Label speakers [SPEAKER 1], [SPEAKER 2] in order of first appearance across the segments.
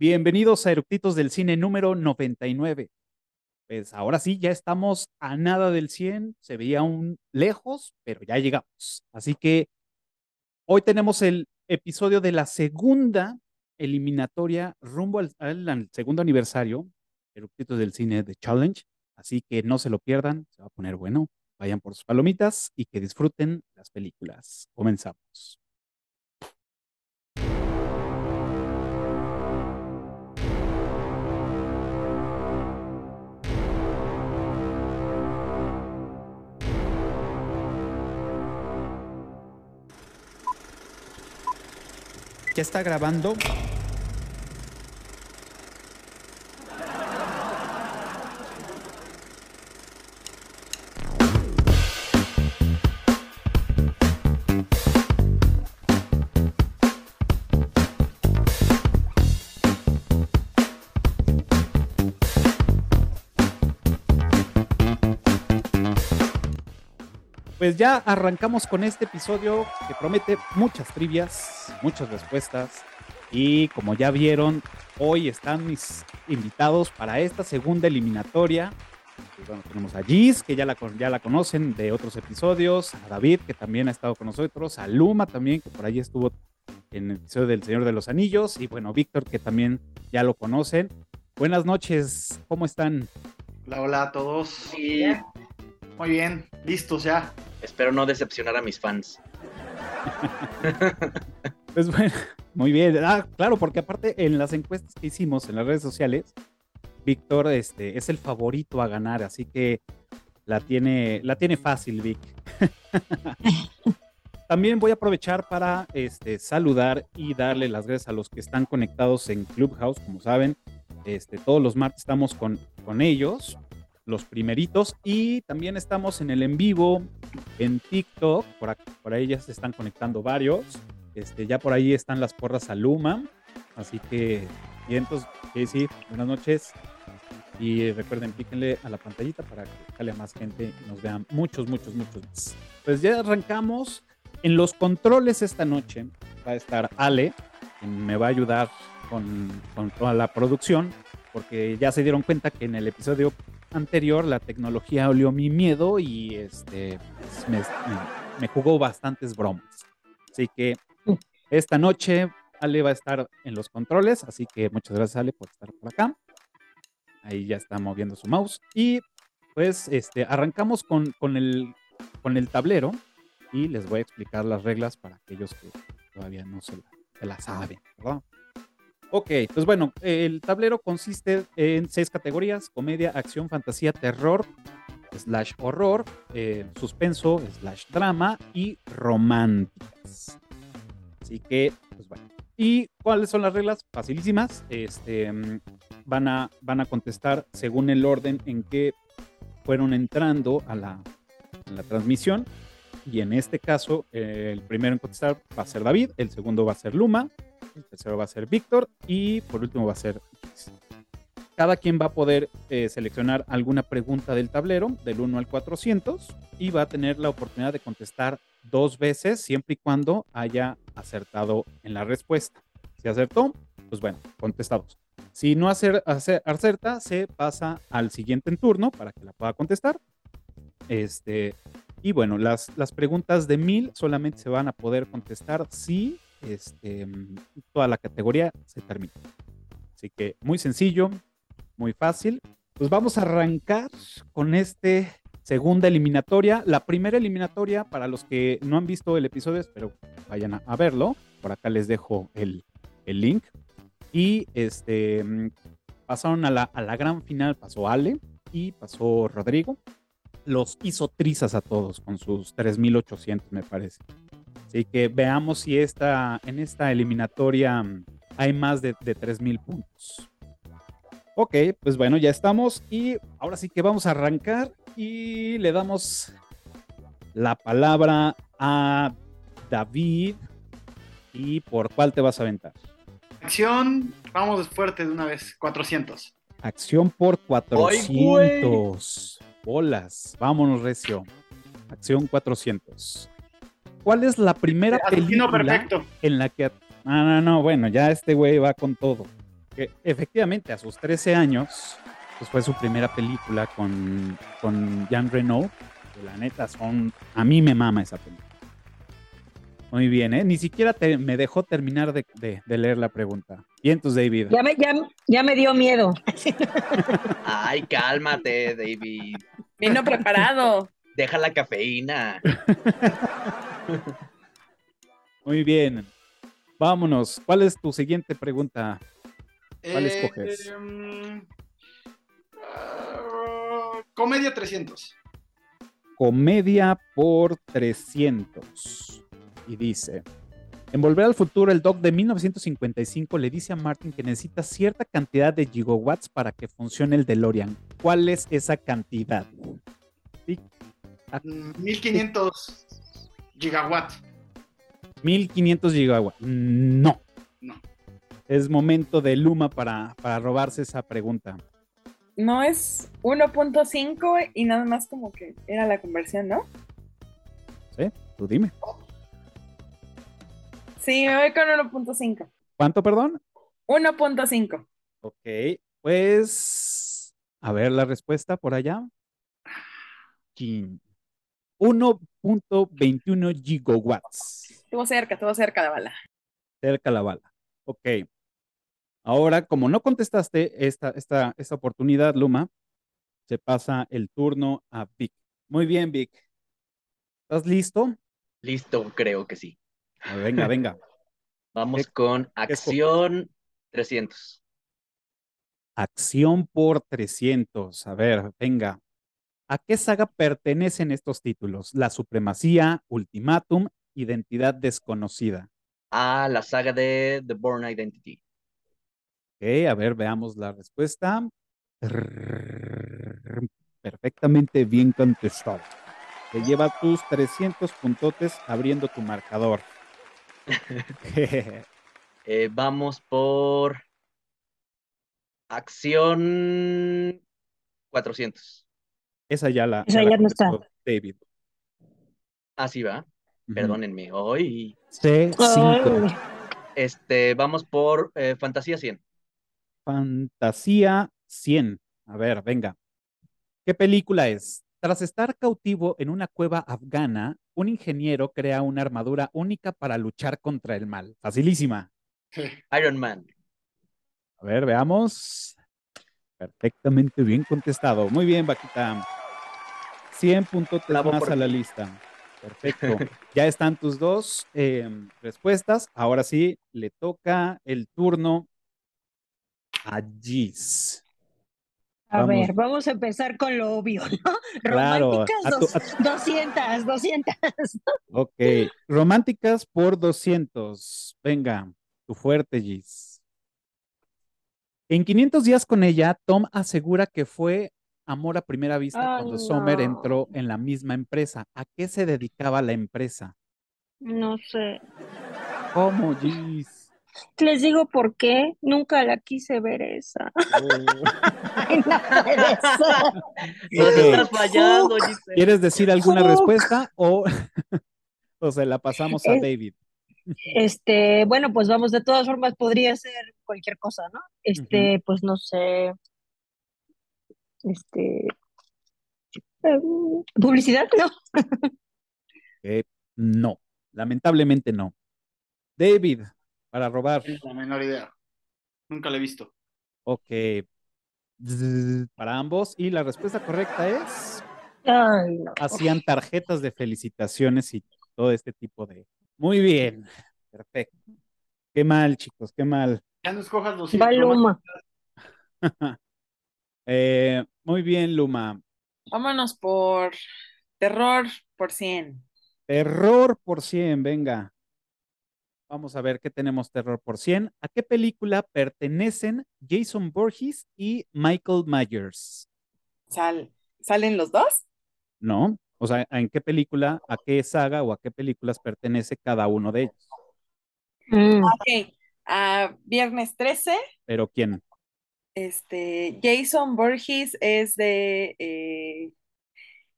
[SPEAKER 1] Bienvenidos a Eructitos del Cine número 99. Pues ahora sí, ya estamos a nada del 100, se veía aún lejos, pero ya llegamos. Así que hoy tenemos el episodio de la segunda eliminatoria rumbo al, al segundo aniversario, Eructitos del Cine de Challenge. Así que no se lo pierdan, se va a poner bueno. Vayan por sus palomitas y que disfruten las películas. Comenzamos. ¿Ya está grabando? Pues ya arrancamos con este episodio que promete muchas trivias, muchas respuestas. Y como ya vieron, hoy están mis invitados para esta segunda eliminatoria. Pues bueno, tenemos a Giz, que ya la, ya la conocen de otros episodios, a David, que también ha estado con nosotros, a Luma también, que por ahí estuvo en el episodio del Señor de los Anillos, y bueno, Víctor, que también ya lo conocen. Buenas noches, ¿cómo están?
[SPEAKER 2] Hola, hola a todos. Sí. Muy bien, listos ya.
[SPEAKER 3] Espero no decepcionar a mis fans.
[SPEAKER 1] pues bueno, muy bien. Ah, claro, porque aparte en las encuestas que hicimos en las redes sociales, Víctor este, es el favorito a ganar, así que la tiene, la tiene fácil, Vic. También voy a aprovechar para este, saludar y darle las gracias a los que están conectados en Clubhouse, como saben. Este, todos los martes estamos con, con ellos los primeritos. Y también estamos en el en vivo en TikTok. Por, ahí ya se están conectando varios. Este, ya por ahí están las porras a Luma. Así que, bien, entonces, buenas noches. Y recuerden, píquenle a la pantallita para que sale más gente y nos vean muchos, muchos, muchos. Pues ya arrancamos. En los controles esta noche va a estar Ale, me va a ayudar con toda la producción, porque ya se dieron cuenta que en el episodio anterior la tecnología olió mi miedo y este, pues, me, jugó bastantes bromas. Así que esta noche Ale va a estar en los controles, así que muchas gracias Ale por estar por acá. Ahí ya está moviendo su mouse. Y pues este, arrancamos con, con, el, con el tablero y les voy a explicar las reglas para aquellos que todavía no se la, se saben, ¿verdad? Ok, pues bueno, el tablero consiste en seis categorías: comedia, acción, fantasía, terror, slash horror, eh, suspenso, slash drama y románticas. Así que, pues bueno. ¿Y cuáles son las reglas? Facilísimas. Este, van, a, van a contestar según el orden en que fueron entrando a la, transmisión. Y en este caso, eh, el primero en contestar va a ser David, el segundo va a ser Luma, el tercero va a ser Víctor y por último va a ser cada quien va a poder eh, seleccionar alguna pregunta del tablero del 1 al 400 y va a tener la oportunidad de contestar dos veces siempre y cuando haya acertado en la respuesta. Si acertó, pues bueno, contestados. Si no acer, acerta, se pasa al siguiente en turno para que la pueda contestar. Este, y bueno, las, las preguntas de mil solamente se van a poder contestar si este, toda la categoría se termina. Así que muy sencillo, muy fácil. Pues vamos a arrancar con este segunda eliminatoria. La primera eliminatoria, para los que no han visto el episodio, espero vayan a, verlo. Por acá les dejo el, el link. Y este pasaron a la, a la gran final, pasó Ale y pasó Rodrigo. Los hizo trizas a todos con sus 3800, me parece. Así que veamos si esta, en esta eliminatoria mm, hay más de, de 3.000 puntos. Ok, pues bueno, ya estamos y ahora sí que vamos a arrancar y le damos la palabra a David. ¿Y por cuál te vas a aventar?
[SPEAKER 2] Acción, vamos fuerte de una vez, 400.
[SPEAKER 1] Acción por 400. Bolas, vámonos recio. Acción 400. ¿Cuál es la primera película en la que... No, no, no, bueno, ya este güey va con todo. Que efectivamente a sus 13 años, pues fue su primera película con, con Jean Reno. Que la neta son. A mí me mama esa película. Muy bien, ¿eh? Ni siquiera te- me dejó terminar de, de- de leer la pregunta. Y entonces, David.
[SPEAKER 4] Ya me, ya, ya me dio miedo.
[SPEAKER 3] Ay, cálmate, David.
[SPEAKER 5] Vino preparado.
[SPEAKER 3] Deja la cafeína.
[SPEAKER 1] Muy bien. Vámonos. ¿Cuál es tu siguiente pregunta? ¿Cuál
[SPEAKER 2] Eh,
[SPEAKER 1] escoges?
[SPEAKER 2] mm, ah, comedia 300.
[SPEAKER 1] Comedia por 300. Y dice, en Volver al Futuro, el Doc de 1955 le dice a Martin que necesita cierta cantidad de gigawatts para que funcione el DeLorean. ¿Cuál es esa cantidad?
[SPEAKER 2] Mm, 1500 gigawatt.
[SPEAKER 1] 1500 gigawatts. No.
[SPEAKER 2] No.
[SPEAKER 1] Es momento de Luma para, para robarse esa pregunta.
[SPEAKER 5] No es 1.5 y nada más como que era la conversión, ¿no?
[SPEAKER 1] ¿Sí? Tú dime.
[SPEAKER 5] Sí, me voy con 1.5.
[SPEAKER 1] ¿Cuánto, perdón?
[SPEAKER 5] 1.5.
[SPEAKER 1] Ok, pues a ver la respuesta por allá. 1.21 gigawatts.
[SPEAKER 5] Estuvo cerca, estuvo cerca la bala.
[SPEAKER 1] Cerca la bala. Ok. Ahora, como no contestaste esta, esta, esta oportunidad, Luma, se pasa el turno a Vic. Muy bien, Vic. ¿Estás listo?
[SPEAKER 3] Listo, creo que sí.
[SPEAKER 1] A ver, venga, venga.
[SPEAKER 3] Vamos
[SPEAKER 1] ¿Qué-
[SPEAKER 3] con acción 300.
[SPEAKER 1] Acción por 300. A ver, venga. ¿A qué saga pertenecen estos títulos? La Supremacía, Ultimátum, Identidad Desconocida.
[SPEAKER 3] A la saga de The Born Identity.
[SPEAKER 1] Ok, a ver, veamos la respuesta. Perfectamente bien contestado. Te lleva tus 300 puntotes abriendo tu marcador.
[SPEAKER 3] Eh, vamos por acción 400.
[SPEAKER 1] Esa ya la,
[SPEAKER 4] Esa ya no está.
[SPEAKER 1] David.
[SPEAKER 3] Así va.
[SPEAKER 1] Ujú.
[SPEAKER 3] Perdónenme. Hoy.
[SPEAKER 1] C5.
[SPEAKER 4] Ay,
[SPEAKER 3] Este, vamos por eh, Fantasía 100.
[SPEAKER 1] Fantasía 100. A ver, venga. ¿Qué película es? Tras estar cautivo en una cueva afgana, un ingeniero crea una armadura única para luchar contra el mal. Facilísima.
[SPEAKER 3] Iron Man.
[SPEAKER 1] A ver, veamos. Perfectamente bien contestado. Muy bien, Vaquita. 100 puntos
[SPEAKER 3] Bravo
[SPEAKER 1] más a la lista. Perfecto. Ya están tus dos eh, respuestas. Ahora sí, le toca el turno a Gis.
[SPEAKER 4] A
[SPEAKER 1] Vamos.
[SPEAKER 4] ver, vamos a empezar con lo obvio, ¿no?
[SPEAKER 1] Claro,
[SPEAKER 4] Románticas
[SPEAKER 1] tu-
[SPEAKER 4] dos-
[SPEAKER 1] a-
[SPEAKER 4] 200, 200.
[SPEAKER 1] Ok. Románticas por 200. Venga, tu fuerte, Gis. En 500 días con ella, Tom asegura que fue amor a primera vista
[SPEAKER 4] Ay,
[SPEAKER 1] cuando
[SPEAKER 4] no.
[SPEAKER 1] entró en la misma empresa. ¿A qué se dedicaba la empresa?
[SPEAKER 4] No sé.
[SPEAKER 1] ¿Cómo, Gis?
[SPEAKER 4] Les digo por qué. Nunca la quise ver esa.
[SPEAKER 1] Oh.
[SPEAKER 4] Ay, no puede ser.
[SPEAKER 3] Nos
[SPEAKER 1] Ok.
[SPEAKER 3] estás fallando, Giselle.
[SPEAKER 1] ¿Quieres decir alguna
[SPEAKER 4] Fuck.
[SPEAKER 1] respuesta o, o se la pasamos a
[SPEAKER 4] Es-
[SPEAKER 1] David?
[SPEAKER 4] Este, bueno, pues vamos, de todas formas podría ser cualquier cosa, ¿no? Este, pues no sé. Este. publicidad, ¿no?
[SPEAKER 1] Eh, no, lamentablemente no. David, para robar.
[SPEAKER 2] La menor idea. Nunca la he visto.
[SPEAKER 1] Ok. Para ambos. Y la respuesta correcta es,
[SPEAKER 4] Ay, no.
[SPEAKER 1] hacían tarjetas de felicitaciones y todo este tipo de... Muy bien. Perfecto. Qué mal, chicos, qué mal.
[SPEAKER 2] Ya no escojas los
[SPEAKER 4] Va Luma.
[SPEAKER 1] Eh, muy bien, Luma.
[SPEAKER 5] Vámonos por terror por 100.
[SPEAKER 1] Terror por 100, venga. Vamos a ver qué tenemos terror por 100. ¿A qué película pertenecen Jason Voorhees y Michael Myers?
[SPEAKER 5] Sal, ¿Salen los dos?
[SPEAKER 1] ¿No? O sea, ¿en qué película, a qué saga o a qué películas pertenece cada uno de ellos?
[SPEAKER 4] Mm,
[SPEAKER 5] Ok. Ah, viernes 13.
[SPEAKER 1] ¿Pero quién?
[SPEAKER 5] Este, Jason Borges es de eh,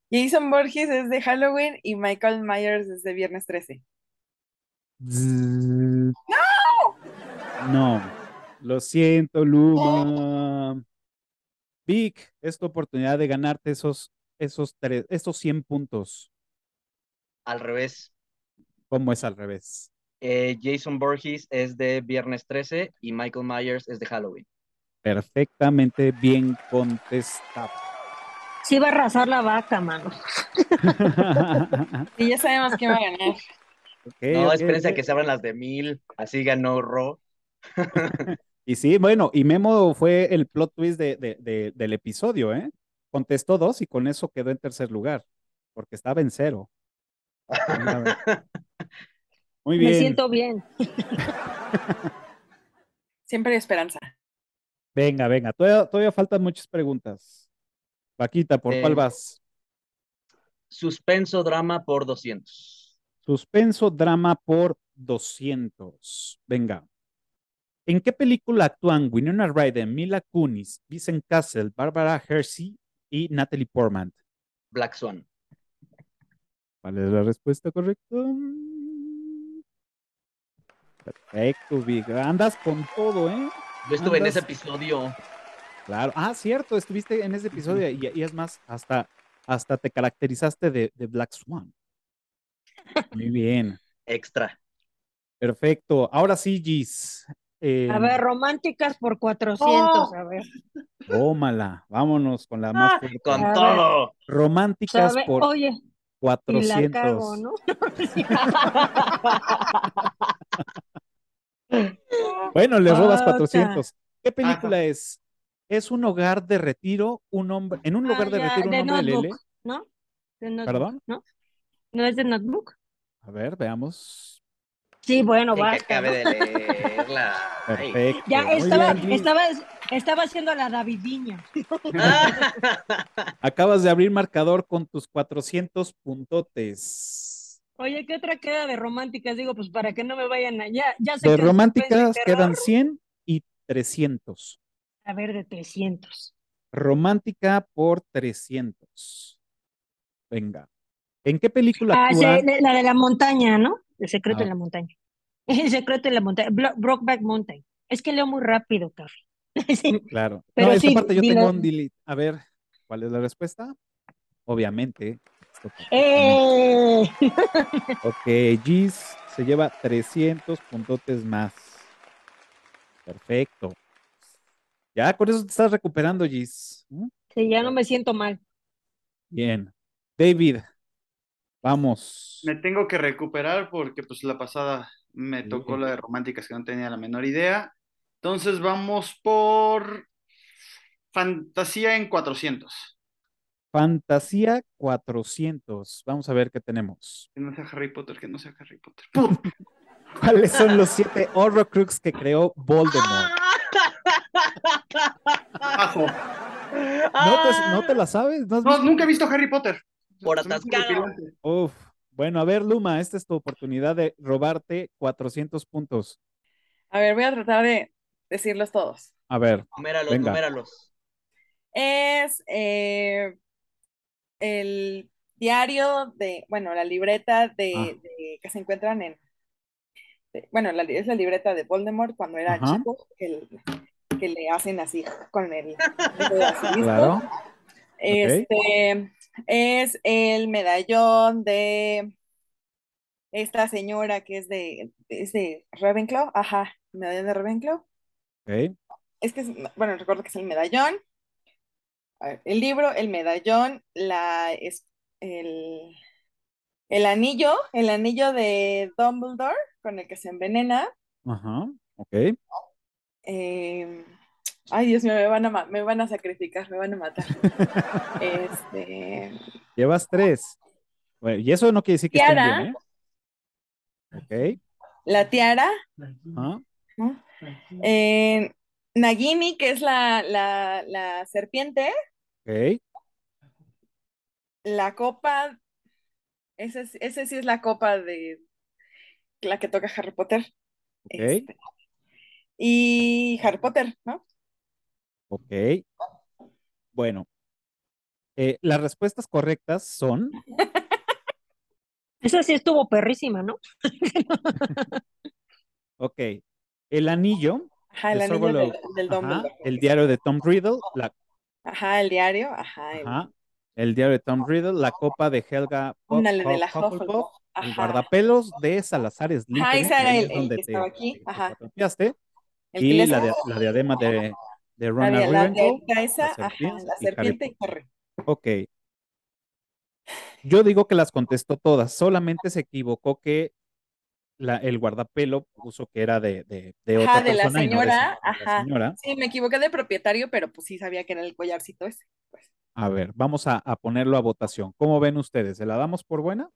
[SPEAKER 5] Jason Borges es de Halloween y Michael Myers es de Viernes 13.
[SPEAKER 1] ¡No! No, Lo siento, Luma. Vic, es tu oportunidad de ganarte esos, esos, tres, esos 100 puntos.
[SPEAKER 3] Al revés.
[SPEAKER 1] ¿Cómo es al revés?
[SPEAKER 3] Eh, Jason Voorhees es de Viernes 13 y Michael Myers es de Halloween.
[SPEAKER 1] Perfectamente bien contestado.
[SPEAKER 4] Sí va a arrasar la vaca, mano.
[SPEAKER 5] Y ya sabemos quién va a ganar.
[SPEAKER 3] No,
[SPEAKER 1] ok,
[SPEAKER 3] espérense que se abran las de mil. Así ganó Ro.
[SPEAKER 1] Y sí, bueno, y Memo fue el plot twist de, de- de- del episodio, ¿eh? Contestó dos y con eso quedó en tercer lugar, porque estaba en cero. Muy
[SPEAKER 4] Me
[SPEAKER 1] bien.
[SPEAKER 4] siento bien.
[SPEAKER 5] Siempre hay esperanza.
[SPEAKER 1] Venga, venga, todavía, todavía faltan muchas preguntas. Paquita, ¿por cuál
[SPEAKER 3] Eh,
[SPEAKER 1] vas?
[SPEAKER 3] Suspenso drama por 200.
[SPEAKER 1] Suspenso drama por 200. Venga. ¿En qué película actúan Winona Ryder, Mila Kunis, Vincent Castle, Barbara Hershey y Natalie Portman?
[SPEAKER 3] Black Swan.
[SPEAKER 1] ¿Cuál es la respuesta correcta? Perfecto, Vic. Andas con todo, ¿eh?
[SPEAKER 3] Yo estuve en ese episodio.
[SPEAKER 1] Claro. Ah, cierto, estuviste en ese episodio y, y es más, hasta, hasta te caracterizaste de, de Black Swan. Muy bien.
[SPEAKER 3] Extra.
[SPEAKER 1] Perfecto. Ahora sí, Gis. Eh,
[SPEAKER 4] A ver, románticas por 400. A ver.
[SPEAKER 1] tómala. Vámonos con la más fuerte.
[SPEAKER 3] Con
[SPEAKER 4] A ver.
[SPEAKER 3] todo.
[SPEAKER 1] Románticas
[SPEAKER 4] ¿Sabe?
[SPEAKER 1] por
[SPEAKER 4] Oye, y
[SPEAKER 1] 400.
[SPEAKER 4] la cago, ¿no?
[SPEAKER 1] Bueno, le robas
[SPEAKER 4] Ota.
[SPEAKER 1] 400. ¿Qué película es? Es un hogar de retiro, un hombre, en un lugar
[SPEAKER 4] Ah,
[SPEAKER 1] de
[SPEAKER 4] ya,
[SPEAKER 1] retiro, un
[SPEAKER 4] de
[SPEAKER 1] hombre lele.
[SPEAKER 4] Notebook, ¿no? De Notebook,
[SPEAKER 1] ¿Perdón?
[SPEAKER 4] ¿no? ¿No es de Notebook?
[SPEAKER 1] A ver, veamos.
[SPEAKER 4] Sí, bueno, basta.
[SPEAKER 3] acabe
[SPEAKER 4] ¿no?
[SPEAKER 3] de leerla.
[SPEAKER 1] Perfecto.
[SPEAKER 4] Ya estaba,
[SPEAKER 1] bien,
[SPEAKER 4] estaba, estaba haciendo la Davidiña.
[SPEAKER 1] Acabas de abrir marcador con tus 400 puntotes.
[SPEAKER 4] Oye, ¿qué otra queda de románticas? Digo, pues para que no me vayan allá. Ya sé
[SPEAKER 1] De
[SPEAKER 4] que
[SPEAKER 1] románticas quedan 100 y 300.
[SPEAKER 4] A ver, de 300.
[SPEAKER 1] Romántica por 300. Venga. ¿En qué película
[SPEAKER 4] Ah,
[SPEAKER 1] actúa?
[SPEAKER 4] la de la montaña, ¿no? El secreto
[SPEAKER 1] Ah.
[SPEAKER 4] de la montaña. El secreto de la montaña. Bro- Brokeback Mountain. Es que leo muy rápido. Sí.
[SPEAKER 1] Claro.
[SPEAKER 4] Pero
[SPEAKER 1] no, esta
[SPEAKER 4] sí,
[SPEAKER 1] parte yo
[SPEAKER 4] dilo.
[SPEAKER 1] tengo un delete. A ver, ¿cuál es la respuesta? Obviamente. Esto.
[SPEAKER 4] ¡Eh!
[SPEAKER 1] Ok, Gis se lleva 300 puntotes más. Perfecto. Ya con eso te estás recuperando, Gis. ¿Mm?
[SPEAKER 4] Sí, ya no me siento mal.
[SPEAKER 1] Bien. David, vamos.
[SPEAKER 2] Me tengo que recuperar porque pues la pasada me
[SPEAKER 1] Sí.
[SPEAKER 2] tocó la de románticas que no tenía la menor idea. Entonces vamos por fantasía en 400.
[SPEAKER 1] Fantasía 400. Vamos a ver qué tenemos.
[SPEAKER 2] Que no sea Harry Potter, que no sea Harry Potter.
[SPEAKER 1] ¿Cuáles son los siete Horrocrux que creó Voldemort?
[SPEAKER 2] Ajo.
[SPEAKER 1] ¿No te, no te la sabes? ¿No
[SPEAKER 2] nunca he visto Harry Potter.
[SPEAKER 3] Por atascado.
[SPEAKER 1] Uf. Bueno, a ver, Luma, esta es tu oportunidad de robarte 400 puntos.
[SPEAKER 5] A ver, voy a tratar de decirlos todos.
[SPEAKER 1] A ver,
[SPEAKER 3] Numéralos,
[SPEAKER 1] Venga.
[SPEAKER 3] numéralos.
[SPEAKER 5] Es eh, el diario de, bueno, la libreta de,
[SPEAKER 1] Ah.
[SPEAKER 5] de- que se encuentran en, de- bueno, la, es la libreta de Voldemort cuando era
[SPEAKER 1] Ajá.
[SPEAKER 5] chico, que, el- que le hacen así con el
[SPEAKER 1] claro.
[SPEAKER 5] Este es el medallón de esta señora que es de, es de Ravenclaw, ajá, medallón de Ravenclaw.
[SPEAKER 1] Ok.
[SPEAKER 5] Es que, es- bueno, recuerdo que es el medallón, a ver, el libro, el medallón, la, es, el, el anillo, el anillo de Dumbledore con el que se envenena.
[SPEAKER 1] Ajá. Ok.
[SPEAKER 5] eh, ay, Dios mío, me van a, me van a sacrificar, me van a matar. Este,
[SPEAKER 1] Llevas tres. Bueno, y eso no quiere decir que estén
[SPEAKER 5] Tiara.
[SPEAKER 1] bien, ¿eh?
[SPEAKER 5] la tiara. Eh, Nagini, que es la, la, la serpiente,
[SPEAKER 1] Ok.
[SPEAKER 5] la copa, ese, es- ese sí es la copa de la que toca Harry Potter.
[SPEAKER 1] Ok.
[SPEAKER 5] Este, y Harry Potter, ¿no?
[SPEAKER 1] Ok. Bueno. eh, las respuestas correctas son
[SPEAKER 4] Esa sí estuvo perrísima, ¿no?
[SPEAKER 1] Ok. El anillo
[SPEAKER 5] Ajá, el anillo del, del
[SPEAKER 1] ajá, el diario de Tom Riddle, la,
[SPEAKER 5] Ajá, el diario, ajá, el,
[SPEAKER 1] ajá, el diario de Tom Riddle, la copa de Helga
[SPEAKER 5] ándale, de la
[SPEAKER 1] Hufflepuff, el
[SPEAKER 5] Ajá,
[SPEAKER 1] guardapelos de Salazar Slytherin,
[SPEAKER 5] ese
[SPEAKER 1] que
[SPEAKER 5] era el- que
[SPEAKER 1] te,
[SPEAKER 5] estaba aquí,
[SPEAKER 1] te
[SPEAKER 5] ajá. el
[SPEAKER 1] y la, de- la diadema de, de
[SPEAKER 5] la, de- la esa,
[SPEAKER 1] la
[SPEAKER 5] ajá, la serpiente y. Harry.
[SPEAKER 1] Ok. Yo digo que las contestó todas, solamente se equivocó que la, el guardapelo puso que era de, de, de otra
[SPEAKER 5] Ajá, de la
[SPEAKER 1] persona no de,
[SPEAKER 5] señora,
[SPEAKER 1] esa- la
[SPEAKER 5] ajá.
[SPEAKER 1] señora.
[SPEAKER 5] Sí, me equivoqué de propietario, pero pues sí sabía que era el collarcito ese. Pues.
[SPEAKER 1] A ver, vamos a, a ponerlo a votación. ¿Cómo ven ustedes? ¿Se la damos por buena?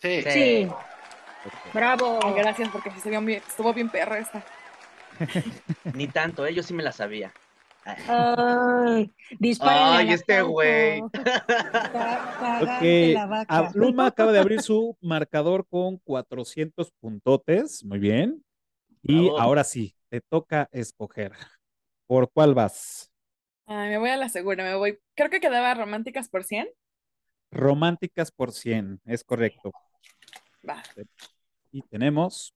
[SPEAKER 2] Sí.
[SPEAKER 3] Sí.
[SPEAKER 4] Bravo.
[SPEAKER 5] Ay, gracias, porque se vio bien- estuvo bien perra esta.
[SPEAKER 3] Ni tanto, ¿eh? Yo sí me la sabía.
[SPEAKER 4] Ay,
[SPEAKER 3] Ay, este güey.
[SPEAKER 4] Fauco. Ca- cagante
[SPEAKER 1] Ok,
[SPEAKER 4] la vaca.
[SPEAKER 1] a- Luma acaba de abrir su marcador con 400 puntotes. Muy bien. Y
[SPEAKER 3] Bravo.
[SPEAKER 1] ahora sí, te toca escoger. ¿Por cuál vas?
[SPEAKER 5] Ay, me voy a la segura, me voy. Creo que quedaba románticas por 100.
[SPEAKER 1] Románticas por 100, es correcto.
[SPEAKER 5] Va.
[SPEAKER 1] Y tenemos,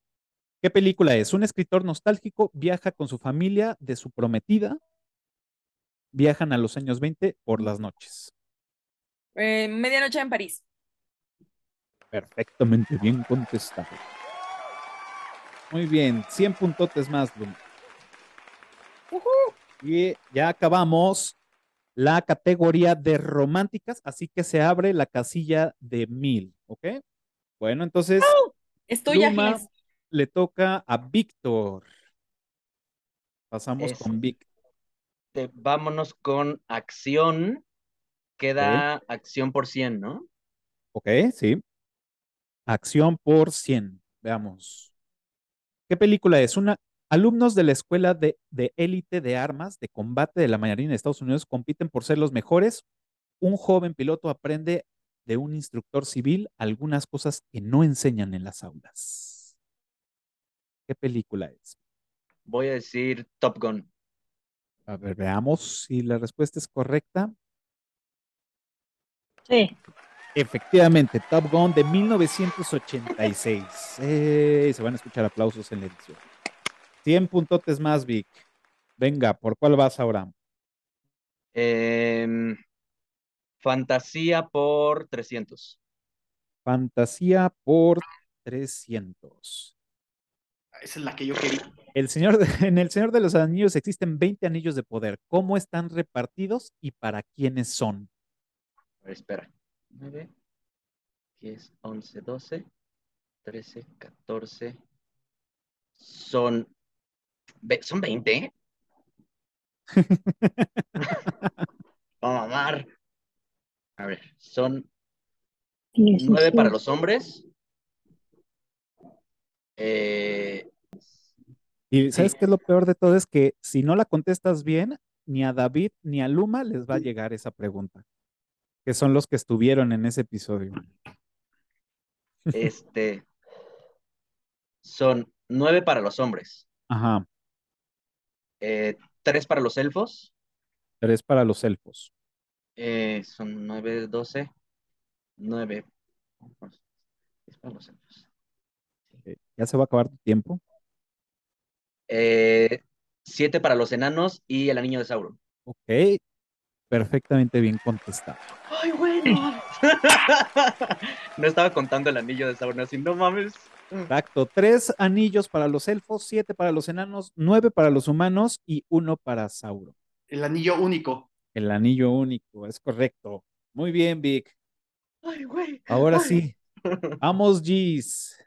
[SPEAKER 1] ¿qué película es? Un escritor nostálgico viaja con su familia de su prometida. Viajan a los años 20 por las noches.
[SPEAKER 5] Eh, medianoche en París.
[SPEAKER 1] Perfectamente bien contestado. Muy bien, 100 puntotes más. Y ya acabamos la categoría de románticas, así que se abre la casilla de mil, ¿ok? Bueno, entonces
[SPEAKER 5] Estoy
[SPEAKER 1] Luma le toca a Víctor. Pasamos con Vic.
[SPEAKER 3] Este, vámonos con acción. Queda acción por 100, ¿no?
[SPEAKER 1] Ok, sí. Acción por 100. Veamos. ¿Qué película es? Una, alumnos de la escuela de, de élite de armas de combate de la Marina de Estados Unidos compiten por ser los mejores. Un joven piloto aprende de un instructor civil algunas cosas que no enseñan en las aulas. ¿Qué película es?
[SPEAKER 3] Voy a decir Top Gun.
[SPEAKER 1] A ver, veamos si la respuesta es correcta.
[SPEAKER 4] Sí,
[SPEAKER 1] Efectivamente, Top Gun de 1986. Eh, se van a escuchar aplausos en la edición. 100 puntotes más, Vic. Venga, ¿por cuál vas ahora?
[SPEAKER 3] Em, fantasía por 300.
[SPEAKER 1] Fantasía por 300.
[SPEAKER 2] Esa es la que yo quería.
[SPEAKER 1] El señor de- en el Señor de los Anillos existen 20 anillos de poder. ¿Cómo están repartidos y para quiénes son?
[SPEAKER 3] A ver, espera. 9, 10, 11, 12, 13, 14. Son. Son 20, ¿eh? Vamos a mamar. A ver, son 9 para
[SPEAKER 4] 17.
[SPEAKER 3] los hombres. Eh,
[SPEAKER 1] Y ¿sabes
[SPEAKER 3] Sí.
[SPEAKER 1] qué es lo peor de todo? Es que si no la contestas bien, ni a David ni a Luma les va a llegar esa pregunta, que son los que estuvieron en ese episodio.
[SPEAKER 3] este. Son 9 para los hombres.
[SPEAKER 1] Ajá,
[SPEAKER 3] Eh, 3 para los elfos.
[SPEAKER 1] tres para los elfos.
[SPEAKER 3] Eh, son 9, 12. 9. Es para los elfos.
[SPEAKER 1] Ya se va a acabar tu tiempo.
[SPEAKER 3] Eh, 7 para los enanos y el anillo de Sauron.
[SPEAKER 1] Ok, perfectamente bien contestado.
[SPEAKER 3] ¡Ay, bueno! No estaba contando el anillo de Sauron así, no mames.
[SPEAKER 1] Exacto, tres anillos para los elfos, siete para los enanos, nueve para los humanos y uno para Sauron.
[SPEAKER 2] El anillo único.
[SPEAKER 1] El anillo único, es correcto. Muy bien, Vic.
[SPEAKER 3] ¡Ay, güey!
[SPEAKER 1] Ahora
[SPEAKER 3] Ay.
[SPEAKER 1] sí, vamos, Gis.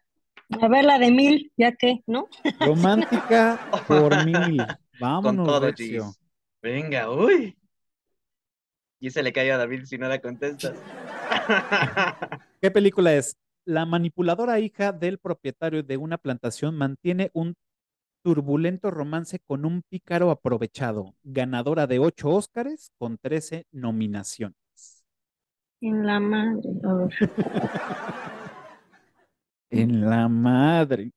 [SPEAKER 4] A ver la de mil, ya que, ¿no?
[SPEAKER 1] Romántica por mil.
[SPEAKER 3] Con
[SPEAKER 1] Vámonos,
[SPEAKER 3] todo,
[SPEAKER 1] Recio.
[SPEAKER 3] Gis. Venga, uy. Y se le cae a David si no la contestas.
[SPEAKER 1] ¿Qué película es? La manipuladora hija del propietario de una plantación mantiene un turbulento romance con un pícaro aprovechado, ganadora de ocho Óscares con 13 nominaciones.
[SPEAKER 4] En la madre. A ver,
[SPEAKER 1] En la madre.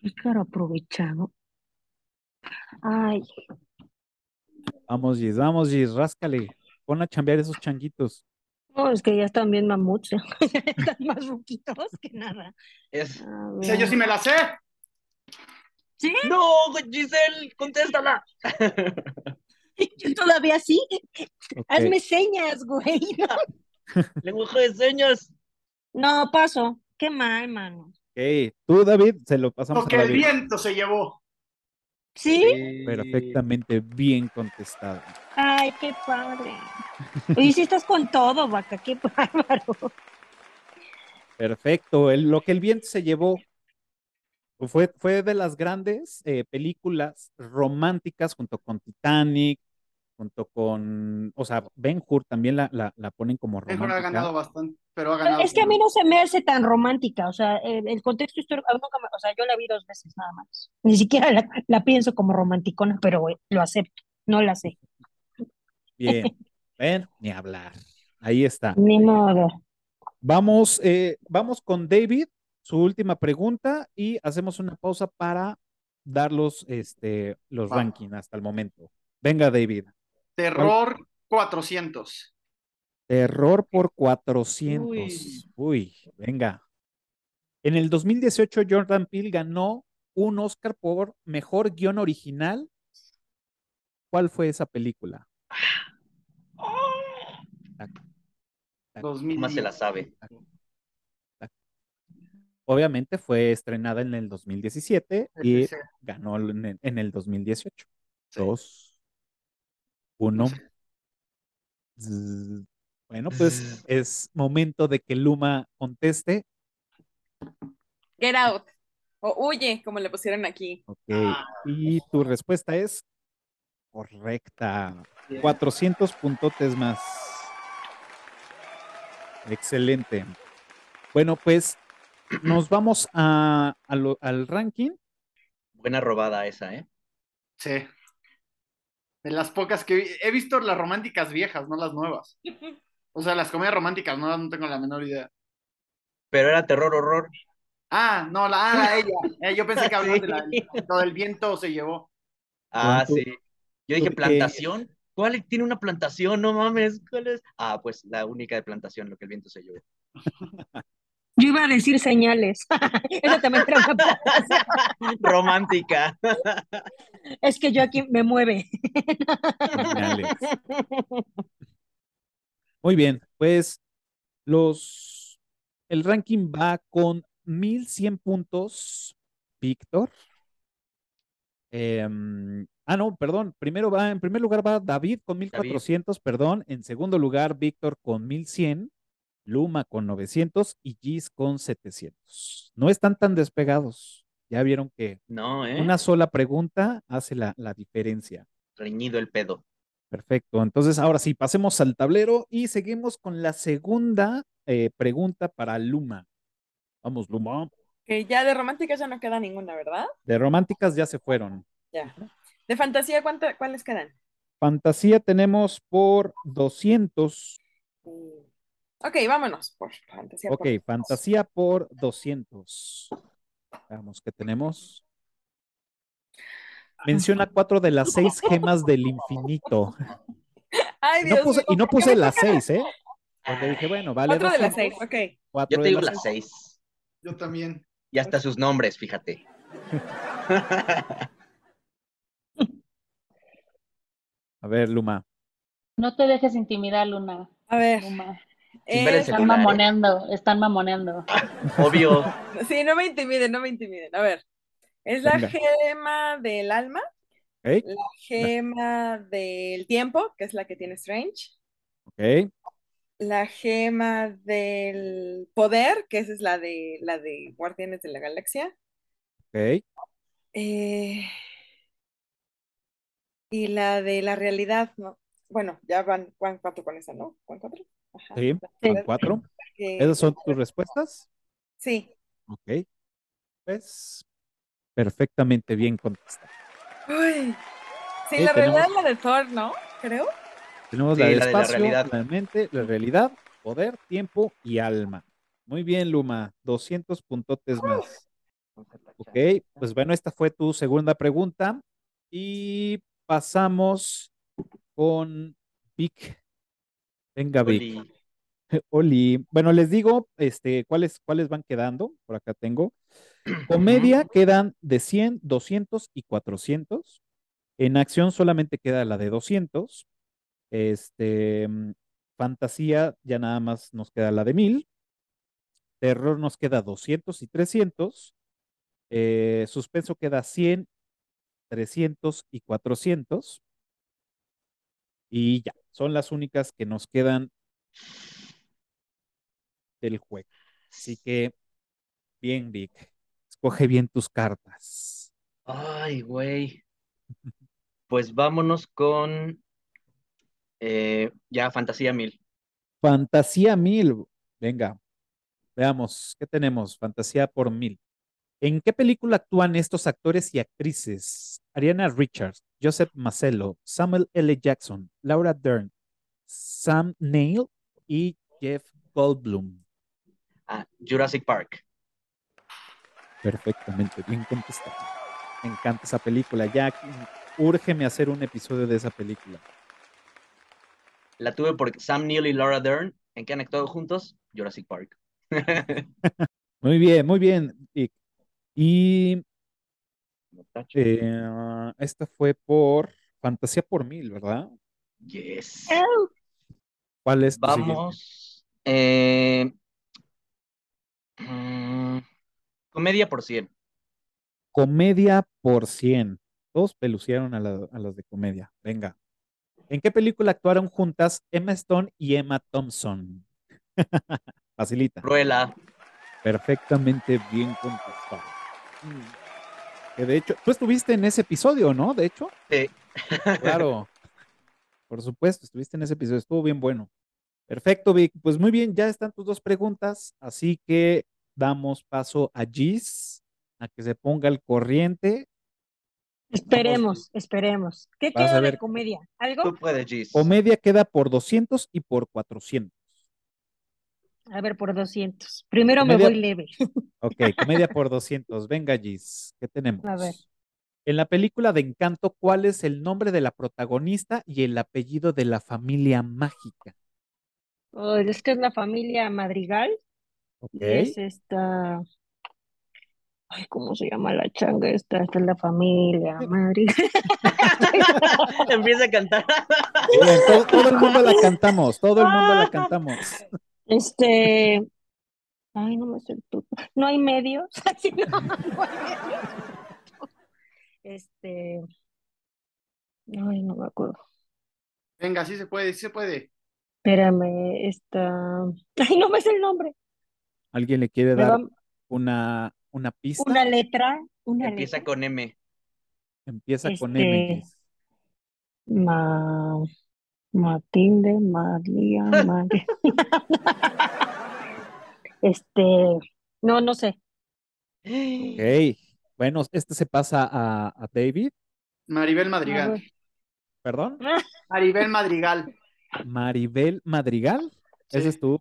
[SPEAKER 4] pícaro aprovechado. Ay,
[SPEAKER 1] Vamos, Gis, vamos, Gis, ráscale. Pon a chambear esos changuitos.
[SPEAKER 4] no, es que ya están bien mamuts. ya Están más ruquitos que nada.
[SPEAKER 3] Es,
[SPEAKER 2] sea, yo sí me la sé.
[SPEAKER 3] No, Giselle, contéstala.
[SPEAKER 4] Yo todavía sí.
[SPEAKER 1] Ok.
[SPEAKER 4] Hazme señas, güey.
[SPEAKER 3] Lenguaje de señas.
[SPEAKER 4] No, paso. Qué mal, mano.
[SPEAKER 1] Ok, tú, David, se lo pasamos
[SPEAKER 2] Lo que
[SPEAKER 1] a
[SPEAKER 2] el
[SPEAKER 1] David.
[SPEAKER 2] viento se llevó.
[SPEAKER 4] ¿Sí?
[SPEAKER 1] Perfectamente bien contestado.
[SPEAKER 4] Ay, qué padre. Oye, sí estás con todo, vaca, qué bárbaro.
[SPEAKER 1] Perfecto. El- lo que el viento se llevó fue, fue de las grandes eh, películas románticas junto con Titanic, junto con, o sea, Ben Hur también la, la, la ponen como
[SPEAKER 2] Mejor ha
[SPEAKER 1] romántica.
[SPEAKER 2] ganado bastante, pero ha ganado.
[SPEAKER 4] Es que a mí no se me hace tan romántica, o sea, el, el contexto histórico, o sea, yo la vi dos veces nada más. Ni siquiera la, la pienso como romanticona, pero eh, lo acepto, no la sé.
[SPEAKER 1] Bien. Ven, ni hablar. Ahí está.
[SPEAKER 4] Ni modo.
[SPEAKER 1] Vamos, eh, vamos con David, su última pregunta, y hacemos una pausa para dar los, este, los rankings hasta el momento. Venga, David.
[SPEAKER 2] Terror 400.
[SPEAKER 1] Terror por 400. Uy. venga. En el 2018, Jordan Peele ganó un Oscar por mejor guion original. ¿Cuál fue esa película?
[SPEAKER 3] ¿Cómo se la sabe?
[SPEAKER 1] Obviamente fue estrenada en el 2017 y ganó en el, en el 2018.
[SPEAKER 2] Sí.
[SPEAKER 1] Dos, uno. Bueno, pues es momento de que Luma conteste.
[SPEAKER 5] Get out. O huye, como le pusieron aquí.
[SPEAKER 1] Ok.
[SPEAKER 2] Ah,
[SPEAKER 1] Y tu respuesta es correcta.
[SPEAKER 2] Bien.
[SPEAKER 1] 400 puntotes más. Excelente. Bueno, pues nos vamos a, a lo- al ranking.
[SPEAKER 3] Buena robada esa, ¿eh?
[SPEAKER 2] Sí. De las pocas que vi- he visto las románticas viejas, no las nuevas. O sea, las comedias románticas nuevas no tengo la menor idea.
[SPEAKER 3] Pero era terror horror.
[SPEAKER 2] Ah, no, la, ah, la- ella. Eh, yo pensé que hablabas de la,
[SPEAKER 3] Sí.
[SPEAKER 2] lo del viento se llevó.
[SPEAKER 3] Ah, sí. Yo dije plantación. ¿Cuál tiene una plantación? No mames. ¿Cuál es? Ah, pues la única de plantación, lo que el viento se llevó.
[SPEAKER 4] Yo iba a decir señales. Esa también era una plantación.
[SPEAKER 3] Romántica.
[SPEAKER 4] Es que yo aquí me mueve.
[SPEAKER 1] Señales. Muy bien, pues los el ranking va con 1100 puntos, Víctor. Em, ah, no, perdón. Primero va, en primer lugar va David con 1400, perdón. En segundo lugar, Víctor con 1100, Luma con 900 y Gis con 700. No están tan despegados. Ya vieron que
[SPEAKER 3] No, ¿eh?
[SPEAKER 1] una sola pregunta hace la, la diferencia.
[SPEAKER 3] Reñido el pedo.
[SPEAKER 1] Perfecto. Entonces, ahora sí, pasemos al tablero y seguimos con la segunda eh, pregunta para Luma. Vamos, Luma.
[SPEAKER 5] Que ya de románticas ya no queda ninguna, ¿verdad?
[SPEAKER 1] De románticas ya se fueron.
[SPEAKER 5] Ya. De fantasía, ¿cuánta- ¿cuáles quedan?
[SPEAKER 1] Fantasía tenemos por 200.
[SPEAKER 5] Mm. Ok, vámonos por fantasía.
[SPEAKER 1] Ok,
[SPEAKER 5] por-
[SPEAKER 1] fantasía por 200. Veamos qué tenemos. Menciona cuatro de las seis gemas del infinito.
[SPEAKER 5] Ay,
[SPEAKER 1] no
[SPEAKER 5] Dios
[SPEAKER 1] puse,
[SPEAKER 5] mío,
[SPEAKER 1] y no
[SPEAKER 5] ¿por qué
[SPEAKER 1] puse las seis, ¿eh? Porque dije, bueno, vale.
[SPEAKER 5] Cuatro de las
[SPEAKER 1] 200,
[SPEAKER 5] seis, ok.
[SPEAKER 1] cuatro
[SPEAKER 3] Yo te digo
[SPEAKER 1] las
[SPEAKER 3] las
[SPEAKER 1] seis.
[SPEAKER 3] seis.
[SPEAKER 2] Yo también.
[SPEAKER 3] Y hasta sus nombres, fíjate.
[SPEAKER 1] A ver, Luma.
[SPEAKER 6] No te dejes intimidar, Luna.
[SPEAKER 5] A ver.
[SPEAKER 6] Luma.
[SPEAKER 5] Es-
[SPEAKER 6] Están
[SPEAKER 3] ¿eh?
[SPEAKER 6] mamoneando, están mamoneando.
[SPEAKER 3] Obvio.
[SPEAKER 5] Sí, no me intimiden, no me intimiden. A ver, es la
[SPEAKER 1] Venga.
[SPEAKER 5] gema del alma, la gema del tiempo, que es la que tiene Strange,
[SPEAKER 1] ¿Ok?
[SPEAKER 5] la gema del poder, que esa es la de la de Guardianes de la Galaxia,
[SPEAKER 1] ¿Ok?
[SPEAKER 5] eh, y la de la realidad, ¿no? Bueno, ya van, van cuatro con esa, ¿no? ¿Van cuatro? Ajá.
[SPEAKER 1] Sí, son
[SPEAKER 5] realidad
[SPEAKER 1] cuatro.
[SPEAKER 5] que-
[SPEAKER 1] ¿Esas son tus respuestas?
[SPEAKER 5] Sí.
[SPEAKER 1] Ok. Pues perfectamente bien contestado.
[SPEAKER 5] Uy. Sí, la realidad
[SPEAKER 1] tenemos-
[SPEAKER 5] es la de Thor, ¿no? Creo.
[SPEAKER 1] Tenemos
[SPEAKER 3] Sí,
[SPEAKER 1] la de
[SPEAKER 3] la de la realidad.
[SPEAKER 1] la mente, la realidad, poder, tiempo y alma. Muy bien, Luma. 200 puntotes más. Ok, pues bueno, esta fue tu segunda pregunta. Y pasamos con Vic. Venga, Vic.
[SPEAKER 3] Oli.
[SPEAKER 1] Oli. Bueno, les digo, este, cuáles, cuáles van quedando. Por acá tengo. Comedia quedan de 100, 200 y 400. En acción solamente queda la de 200. Este, mm, fantasía ya nada más nos queda la de 1000. Terror nos queda 200 y 300. Eh, suspenso queda 100, 300 y 400. Y ya, son las únicas que nos quedan del juego. Así que, bien, Vic, escoge bien tus cartas.
[SPEAKER 3] Ay, güey. Pues vámonos con eh, ya Fantasía 1000.
[SPEAKER 1] Fantasía mil. Venga, veamos, ¿qué tenemos? Fantasía por mil. ¿En qué película actúan estos actores y actrices? Ariana Richards, Joseph Macello, Samuel L. Jackson, Laura Dern, Sam Neill y Jeff Goldblum.
[SPEAKER 3] Ah, Jurassic Park.
[SPEAKER 1] Perfectamente, bien contestado. Me encanta esa película. Ya, úrgeme hacer un episodio de esa película.
[SPEAKER 3] La tuve por Sam Neill y Laura Dern. ¿En qué han actuado juntos? Jurassic Park.
[SPEAKER 1] Muy bien, muy bien, Vic. Y eh, esta fue por Fantasía por Mil, ¿verdad?
[SPEAKER 3] Yes.
[SPEAKER 1] ¿Cuál es tu?
[SPEAKER 3] Vamos. eh, mm, comedia por 100.
[SPEAKER 1] Comedia por 100. Todos pelucieron a, la- a las de comedia. Venga. ¿En qué película actuaron juntas Emma Stone y Emma Thompson? Facilita.
[SPEAKER 3] Cruella.
[SPEAKER 1] Perfectamente bien contestado. Mm. Que de hecho, tú estuviste en ese episodio, ¿no? De hecho,
[SPEAKER 3] Sí.
[SPEAKER 1] claro. Por supuesto, estuviste en ese episodio, estuvo bien bueno. Perfecto, Vic. Pues muy bien, ya están tus dos preguntas, así que damos paso a Gis a que se ponga al corriente.
[SPEAKER 4] Esperemos, esperemos. ¿Qué
[SPEAKER 1] Vas a
[SPEAKER 4] queda
[SPEAKER 1] ver.
[SPEAKER 4] de comedia? ¿Algo?
[SPEAKER 3] Tú puedes, Gis.
[SPEAKER 1] Comedia queda por 200 y por 400.
[SPEAKER 4] A ver, por 200. Primero me voy leve.
[SPEAKER 1] Ok, comedia por 200. Venga, Gis, ¿qué tenemos?
[SPEAKER 4] A ver.
[SPEAKER 1] En la película de Encanto, ¿cuál es el nombre de la protagonista y el apellido de la familia mágica?
[SPEAKER 4] Oh, es que es la familia Madrigal
[SPEAKER 1] Ok.
[SPEAKER 4] es esta. Ay, ¿cómo se llama la changa esta? Esta es la familia Madrigal.
[SPEAKER 3] Empieza a cantar.
[SPEAKER 1] Bien, todo, todo el mundo la cantamos, todo el mundo la cantamos.
[SPEAKER 4] Este. Ay, no me sé No hay medios. Así no, no hay medios. Este. Ay, no me acuerdo.
[SPEAKER 2] Venga, sí se puede, sí se puede.
[SPEAKER 4] Espérame, esta. Ay, no me sé el nombre.
[SPEAKER 1] ¿Alguien le quiere dar
[SPEAKER 4] va-
[SPEAKER 1] una, una pista?
[SPEAKER 4] Una letra. Una
[SPEAKER 3] Empieza
[SPEAKER 4] letra.
[SPEAKER 3] con M.
[SPEAKER 1] Empieza con
[SPEAKER 4] Este,
[SPEAKER 1] M. Gis.
[SPEAKER 4] Ma... Matilde, María, María. Este, no, no sé.
[SPEAKER 1] Ok. Bueno, este se pasa a, a David.
[SPEAKER 2] Maribel Madrigal.
[SPEAKER 1] Perdón.
[SPEAKER 2] Maribel Madrigal.
[SPEAKER 1] Maribel Madrigal. Esa es tu,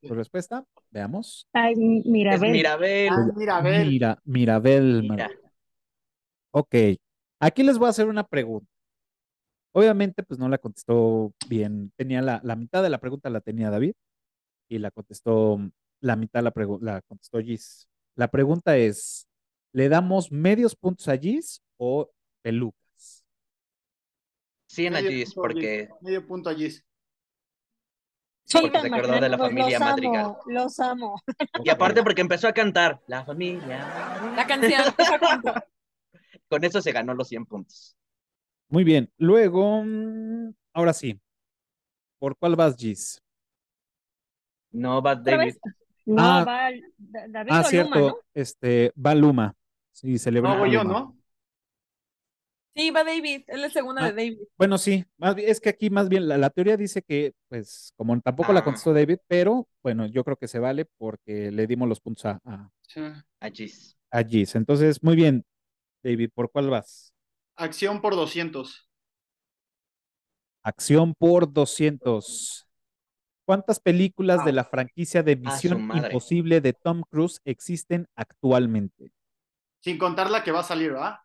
[SPEAKER 1] tu respuesta. Veamos.
[SPEAKER 4] Ay, mira,
[SPEAKER 3] Es
[SPEAKER 4] ve.
[SPEAKER 3] Mirabel.
[SPEAKER 2] Ah, Mirabel.
[SPEAKER 1] Mira, Mirabel.
[SPEAKER 3] Mira.
[SPEAKER 1] Madrigal. Ok. Aquí les voy a hacer una pregunta. Obviamente, pues no la contestó bien. Tenía la, la mitad de la pregunta la tenía David y la contestó, la mitad la, la contestó Gis. La pregunta es, ¿le damos medios puntos a Gis o pelucas?
[SPEAKER 3] 100 a Gis, porque
[SPEAKER 2] Medio punto a Gis.
[SPEAKER 3] Porque se acordó de la familia
[SPEAKER 4] los
[SPEAKER 3] Madrigal.
[SPEAKER 4] amo, los amo.
[SPEAKER 3] Y aparte porque empezó a cantar La familia.
[SPEAKER 5] La canción.
[SPEAKER 3] Con eso se ganó los 100 puntos.
[SPEAKER 1] Muy bien. Luego, mm, ahora sí. ¿Por cuál vas, Gis?
[SPEAKER 3] No,
[SPEAKER 4] ¿Otra
[SPEAKER 3] David.
[SPEAKER 4] No,
[SPEAKER 1] Ah.
[SPEAKER 4] va David
[SPEAKER 1] Ah,
[SPEAKER 4] o
[SPEAKER 1] cierto.
[SPEAKER 4] Luma, ¿no?
[SPEAKER 1] Este, va Luma. Sí, celebra
[SPEAKER 2] No, voy yo. ¿no?
[SPEAKER 5] Sí, va David, es la segunda
[SPEAKER 1] Ah.
[SPEAKER 5] de David.
[SPEAKER 1] Bueno, sí, más bien- es que aquí más bien la, la teoría dice que, pues, como tampoco la
[SPEAKER 3] Ah.
[SPEAKER 1] contestó David, pero bueno, yo creo que se vale porque le dimos los puntos a, a.
[SPEAKER 3] A Gis.
[SPEAKER 1] a Gis. Entonces, muy bien, David, ¿por cuál vas?
[SPEAKER 2] Acción por 200.
[SPEAKER 1] Acción por 200. ¿Cuántas películas de
[SPEAKER 2] Ah.
[SPEAKER 1] la franquicia de Misión. Imposible de Tom Cruise existen actualmente?
[SPEAKER 2] Sin contar la que va a salir, ¿verdad?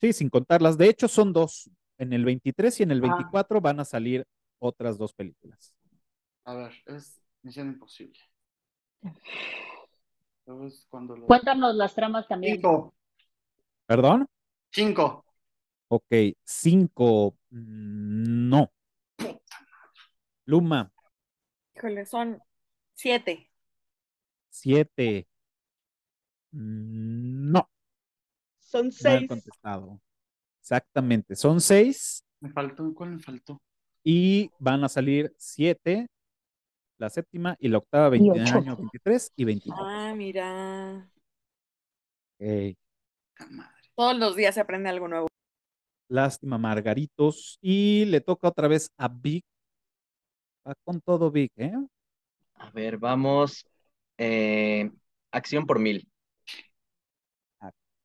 [SPEAKER 1] Sí, sin contarlas. De hecho, son dos. En el 23 y en el
[SPEAKER 2] Ah.
[SPEAKER 1] 24 van a salir otras dos películas.
[SPEAKER 2] A ver, es Misión Imposible. Cuando lo-
[SPEAKER 6] Cuéntanos las tramas también.
[SPEAKER 2] Cinco.
[SPEAKER 1] ¿Perdón?
[SPEAKER 2] Cinco.
[SPEAKER 1] Ok, cinco. mm, No. Luma,
[SPEAKER 5] Híjole, son siete.
[SPEAKER 1] siete. Mm, No.
[SPEAKER 3] Son seis.
[SPEAKER 1] contestado. Exactamente. Son seis
[SPEAKER 2] Me faltó, ¿cuál me faltó?
[SPEAKER 1] y van a salir siete. La séptima y la octava,
[SPEAKER 4] Y
[SPEAKER 1] 20
[SPEAKER 4] ocho.
[SPEAKER 1] año 23 y 24.
[SPEAKER 5] Ah, mira.
[SPEAKER 1] Ok.
[SPEAKER 2] Puta madre.
[SPEAKER 5] Todos los días se aprende algo nuevo.
[SPEAKER 1] Lástima, Margaritos. Y le toca otra vez a Vic. Va con todo Vic, ¿eh?
[SPEAKER 3] A ver, vamos. eh, acción por mil.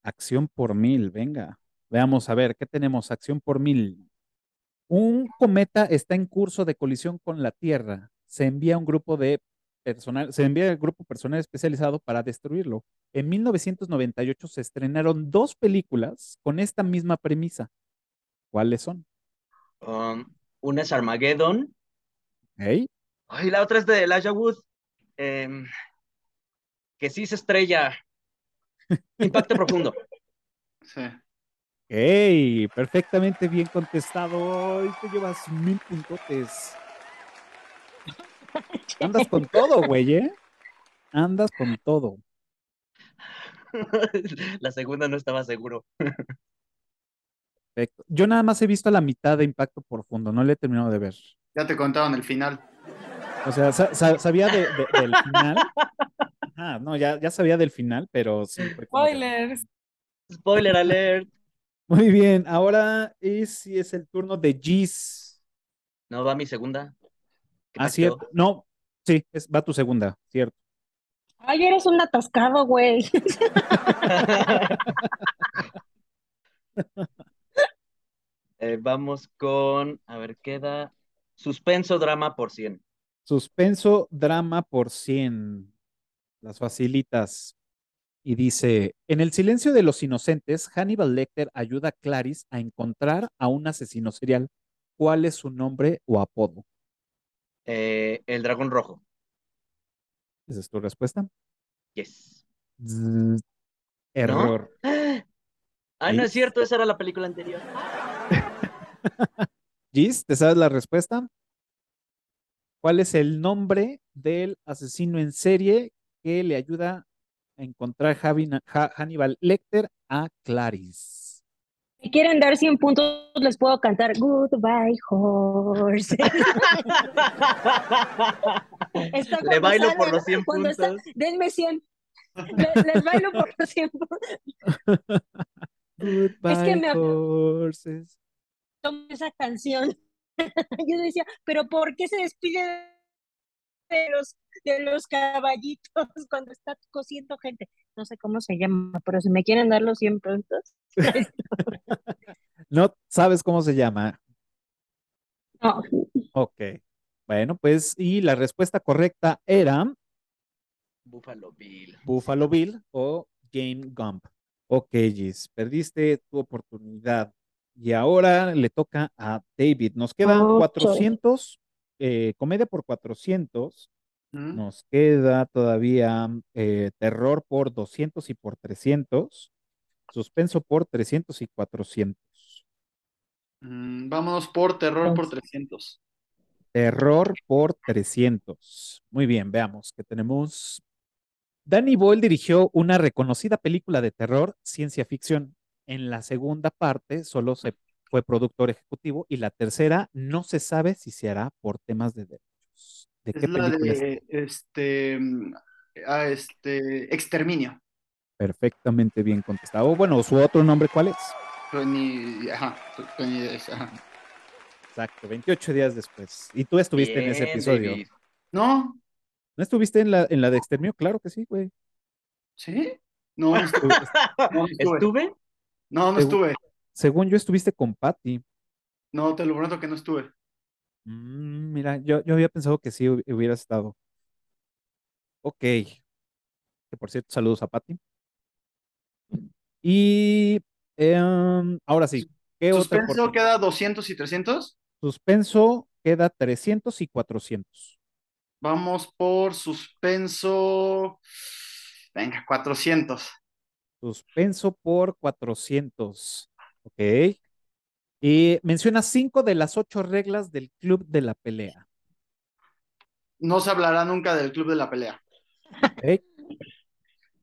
[SPEAKER 1] Acción por mil, venga. Veamos a ver, ¿qué tenemos? Acción por mil. Un cometa está en curso de colisión con la Tierra. Se envía un grupo de personal, se envía el grupo personal especializado para destruirlo. En 1998 se estrenaron dos películas con esta misma premisa. ¿Cuáles son?
[SPEAKER 3] Um, una es Armageddon.
[SPEAKER 1] ¿Ok?
[SPEAKER 3] Ay, la otra es de Elijah Wood. em, que sí se estrella. Impacto profundo.
[SPEAKER 2] Sí.
[SPEAKER 1] Ok, perfectamente bien contestado. Y te llevas mil puntotes. Andas con todo, güey, ¿eh? Andas con todo.
[SPEAKER 3] La segunda no estaba seguro.
[SPEAKER 1] Perfecto. Yo nada más he visto la mitad de Impacto Profundo, no le he terminado de ver.
[SPEAKER 2] Ya te contaron el final.
[SPEAKER 1] O sea, sa- sa- sabía de- de- del final. Ajá, no, ya, ya sabía del final, pero sí.
[SPEAKER 5] Spoilers.
[SPEAKER 3] Spoiler alert.
[SPEAKER 1] Muy bien, ahora es, es el turno de Giz.
[SPEAKER 3] No, va mi segunda. ¿Qué
[SPEAKER 1] Ah, cierto. No, sí, es, va tu segunda, cierto.
[SPEAKER 4] Ay, eres un atascado, güey.
[SPEAKER 3] Eh, vamos con, a ver, queda suspenso drama por 100.
[SPEAKER 1] Suspenso, drama por 100. Las facilitas. Y dice, en el silencio de los inocentes, Hannibal Lecter ayuda a Clarice a encontrar a un asesino serial. ¿Cuál es su nombre o apodo?
[SPEAKER 3] Eh, el dragón rojo.
[SPEAKER 1] ¿Esa es tu respuesta?
[SPEAKER 3] Yes.
[SPEAKER 1] Error.
[SPEAKER 3] Ah, no es cierto, esa era la película anterior.
[SPEAKER 1] Gis, ¿te sabes la respuesta? ¿Cuál es el nombre del asesino en serie que le ayuda a encontrar Javi- Ja- Hannibal Lecter a Clarice?
[SPEAKER 4] Si quieren dar 100 puntos, les puedo cantar Goodbye Horse.
[SPEAKER 3] Le bailo
[SPEAKER 4] sale,
[SPEAKER 3] por los 100
[SPEAKER 4] Cuando está,
[SPEAKER 3] puntos.
[SPEAKER 4] denme 100. Le- Les, bailo por los 100 puntos.
[SPEAKER 1] Goodbye,
[SPEAKER 4] me-
[SPEAKER 1] horses.
[SPEAKER 4] Toma esa canción. Yo decía, pero ¿por qué se despide de los, de los caballitos cuando está cosiendo gente? No sé cómo se llama, pero si me quieren dar los 100 puntos.
[SPEAKER 1] No sabes cómo se llama.
[SPEAKER 4] No,
[SPEAKER 1] Ok. Bueno, pues, y la respuesta correcta era
[SPEAKER 3] Buffalo Bill.
[SPEAKER 1] Buffalo Bill o Game Gump. Ok, Gis, perdiste tu oportunidad. Y ahora le toca a David. Nos quedan
[SPEAKER 4] Oh,
[SPEAKER 1] 400, eh, comedia por 400.
[SPEAKER 2] ¿Mm?
[SPEAKER 1] Nos queda todavía eh, terror por 200 y por 300. Suspenso por 300 y 400.
[SPEAKER 2] Mm, vámonos por terror por 300.
[SPEAKER 1] Terror por 300. Muy bien, veamos que tenemos. Danny Boyle dirigió una reconocida película de terror, ciencia ficción. En la segunda parte solo se fue productor ejecutivo y la tercera no se sabe si se hará por temas de derechos. ¿De qué
[SPEAKER 2] Es la
[SPEAKER 1] película es?
[SPEAKER 2] de este, mm, ah, este Exterminio.
[SPEAKER 1] Perfectamente bien contestado. Bueno, su otro nombre, ¿cuál es?
[SPEAKER 2] Twenty- ajá, ajá.
[SPEAKER 1] Exacto, 28 días después. Y tú estuviste en ese episodio.
[SPEAKER 3] David.
[SPEAKER 2] ¿No?
[SPEAKER 1] ¿No estuviste en la, en la de exterminio? Claro que sí, güey.
[SPEAKER 2] ¿Sí? No, no estuve. No, no estuve.
[SPEAKER 3] ¿Estuve?
[SPEAKER 2] No, no estuve.
[SPEAKER 1] Según yo estuviste con Patty.
[SPEAKER 2] No, te lo prometo que no estuve.
[SPEAKER 1] Mm, mira, yo, yo había pensado que sí hu- hubiera estado. Ok. Que por cierto, saludos a Patty. Y em, ahora sí, ¿qué
[SPEAKER 2] Suspenso queda 200 y 300.
[SPEAKER 1] Suspenso queda 300 y 400.
[SPEAKER 2] Vamos por suspenso Venga, 400.
[SPEAKER 1] Suspenso por 400. Ok. Y menciona cinco de las ocho reglas del club de la pelea.
[SPEAKER 2] No se hablará nunca del club de la pelea.
[SPEAKER 1] Ok.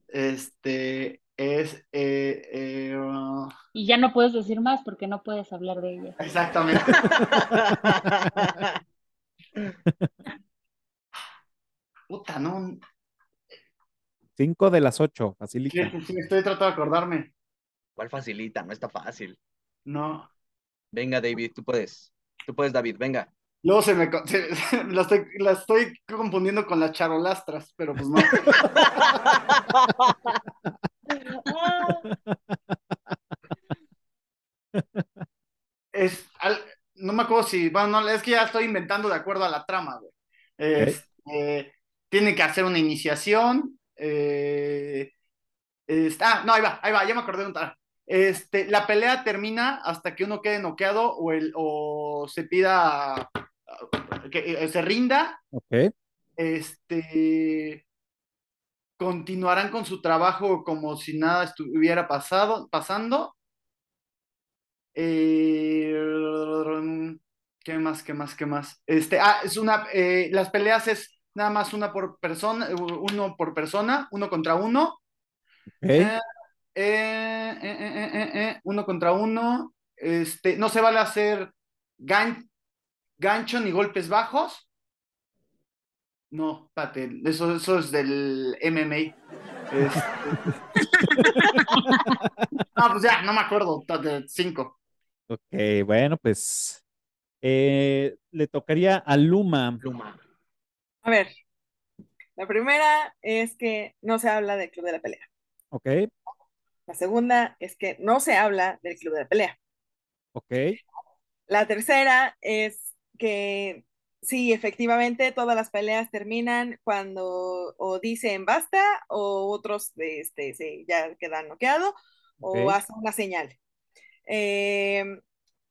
[SPEAKER 2] Este es. eh, eh, uh,
[SPEAKER 6] Y ya no puedes decir más porque no puedes hablar de ella.
[SPEAKER 2] exactamente. Puta, no.
[SPEAKER 1] Cinco de las ocho.
[SPEAKER 2] Sí,
[SPEAKER 1] Facilita.
[SPEAKER 2] sí, estoy tratando de acordarme.
[SPEAKER 3] ¿Cuál facilita? No está fácil.
[SPEAKER 2] No.
[SPEAKER 3] Venga, David, tú puedes. Tú puedes, David, venga.
[SPEAKER 2] Luego se me. se- la, estoy, la estoy confundiendo con las charolastras, pero pues no. Es, al- no me acuerdo si, bueno, no, es que ya estoy inventando de acuerdo a la trama, güey. Este, tiene que hacer una iniciación. eh, es- ah, no, ahí va, ahí va, ya me acordé de un tal. Este, la pelea termina hasta que uno quede noqueado o, el, o se pida que eh, se rinda.
[SPEAKER 1] Ok.
[SPEAKER 2] Este, continuarán con su trabajo como si nada estuviera pasado, pasando. Eh, ¿qué más? ¿Qué más? ¿Qué más? Este, ah, es una, eh, las peleas es nada más una por persona, uno por persona, uno contra uno.
[SPEAKER 1] Ok.
[SPEAKER 2] Eh, eh, eh, eh, eh, eh, uno contra uno. Este, no se vale hacer gan- gancho ni golpes bajos. No, espérate, eso, eso es del MMA. Este- No, pues ya, no me acuerdo, cinco.
[SPEAKER 1] Ok, bueno, pues eh, le tocaría a Luma.
[SPEAKER 3] Luma.
[SPEAKER 5] A ver, la primera es que no se habla del club de la pelea.
[SPEAKER 1] Ok,
[SPEAKER 5] La segunda es que no se habla del club de la pelea.
[SPEAKER 1] ok,
[SPEAKER 5] La tercera es que sí, efectivamente, todas las peleas terminan cuando o dicen basta o otros este, se ya quedan noqueados o
[SPEAKER 1] Ok.
[SPEAKER 5] hacen una señal. Eh,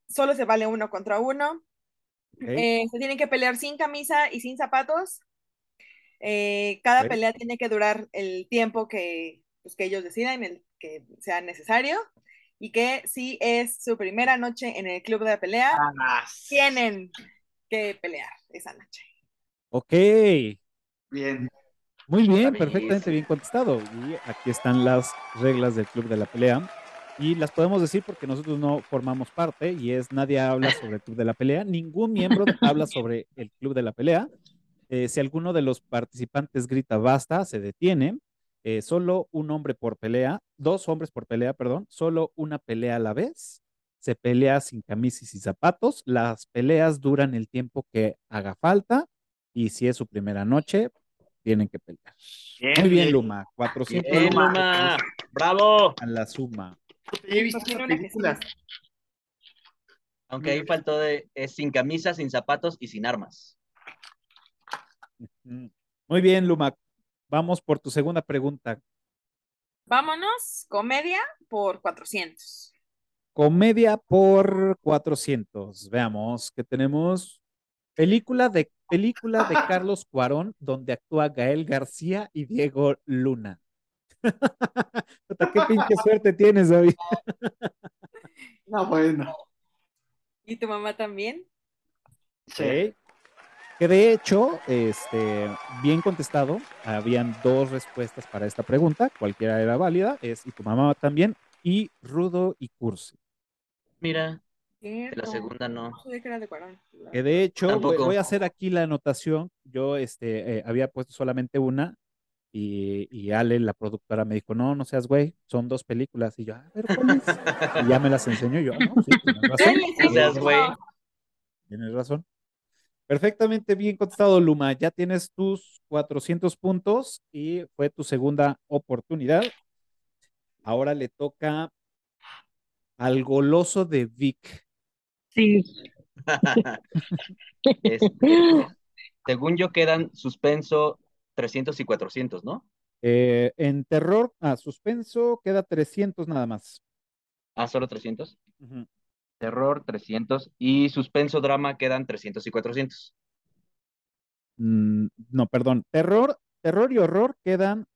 [SPEAKER 5] solo se vale uno contra uno. Eh, se tienen que pelear sin camisa y sin zapatos. Eh, cada
[SPEAKER 1] Ok.
[SPEAKER 5] pelea tiene que durar el tiempo que, pues, que ellos decidan, el que sea necesario. Y que si es su primera noche en el club de pelea,
[SPEAKER 2] Ah,
[SPEAKER 5] tienen que pelear esa noche.
[SPEAKER 1] Ok,
[SPEAKER 2] Bien.
[SPEAKER 1] muy bien, perfectamente bien contestado. Y aquí están las reglas del club de la pelea. Y las podemos decir porque nosotros no formamos parte y es nadie habla sobre el club de la pelea. Ningún miembro habla sobre el club de la pelea. Eh, si alguno de los participantes grita basta, se detiene. Eh, solo un hombre por pelea, dos hombres por pelea, perdón, solo una pelea a la vez. Se pelea sin camisa y zapatos. Las peleas duran el tiempo que haga falta y si es su primera noche, tienen que pelear.
[SPEAKER 2] Bien,
[SPEAKER 1] Muy bien. Luma. 400
[SPEAKER 3] Bien,
[SPEAKER 1] Luma.
[SPEAKER 3] Bravo.
[SPEAKER 1] a la suma.
[SPEAKER 2] He visto esas películas.
[SPEAKER 3] Aunque ahí faltó de es sin camisa, sin zapatos y sin armas.
[SPEAKER 1] Muy bien, Luma. Vamos por tu segunda pregunta.
[SPEAKER 5] Vámonos, comedia por 400.
[SPEAKER 1] Comedia por 400. Veamos que tenemos película de película de Carlos Cuarón donde actúa Gael García y Diego Luna. Qué pinche suerte tienes, David.
[SPEAKER 2] No, bueno.
[SPEAKER 5] ¿Y tu mamá también?
[SPEAKER 2] Sí.
[SPEAKER 1] Que de hecho, este, bien contestado, habían dos respuestas para esta pregunta, cualquiera era válida, es y tu mamá también, y Rudo y Cursi.
[SPEAKER 3] Mira, de la segunda no.
[SPEAKER 5] Que de
[SPEAKER 1] hecho,
[SPEAKER 3] Tampoco.
[SPEAKER 1] voy a hacer aquí la anotación. Yo este, eh, había puesto solamente una y, y Ale, la productora, me dijo, no, no seas güey, son dos películas. Y yo, a ver, ¿cuáles? Y ya me las enseñó yo, no, sí, tienes razón.
[SPEAKER 3] No seas güey.
[SPEAKER 1] Tienes razón. Perfectamente bien contestado, Luma. Ya tienes tus 400 puntos y fue tu segunda oportunidad. Ahora le toca al goloso de Vic.
[SPEAKER 6] Sí.
[SPEAKER 3] Este, según yo quedan suspenso 300 y 400, ¿no?
[SPEAKER 1] Eh, en terror, a suspenso, queda 300 nada más.
[SPEAKER 3] Ah, solo 300.
[SPEAKER 1] Ujú.
[SPEAKER 3] Terror 300 y suspenso drama quedan 300 y 400.
[SPEAKER 1] Mm, no, perdón. Terror, terror y horror quedan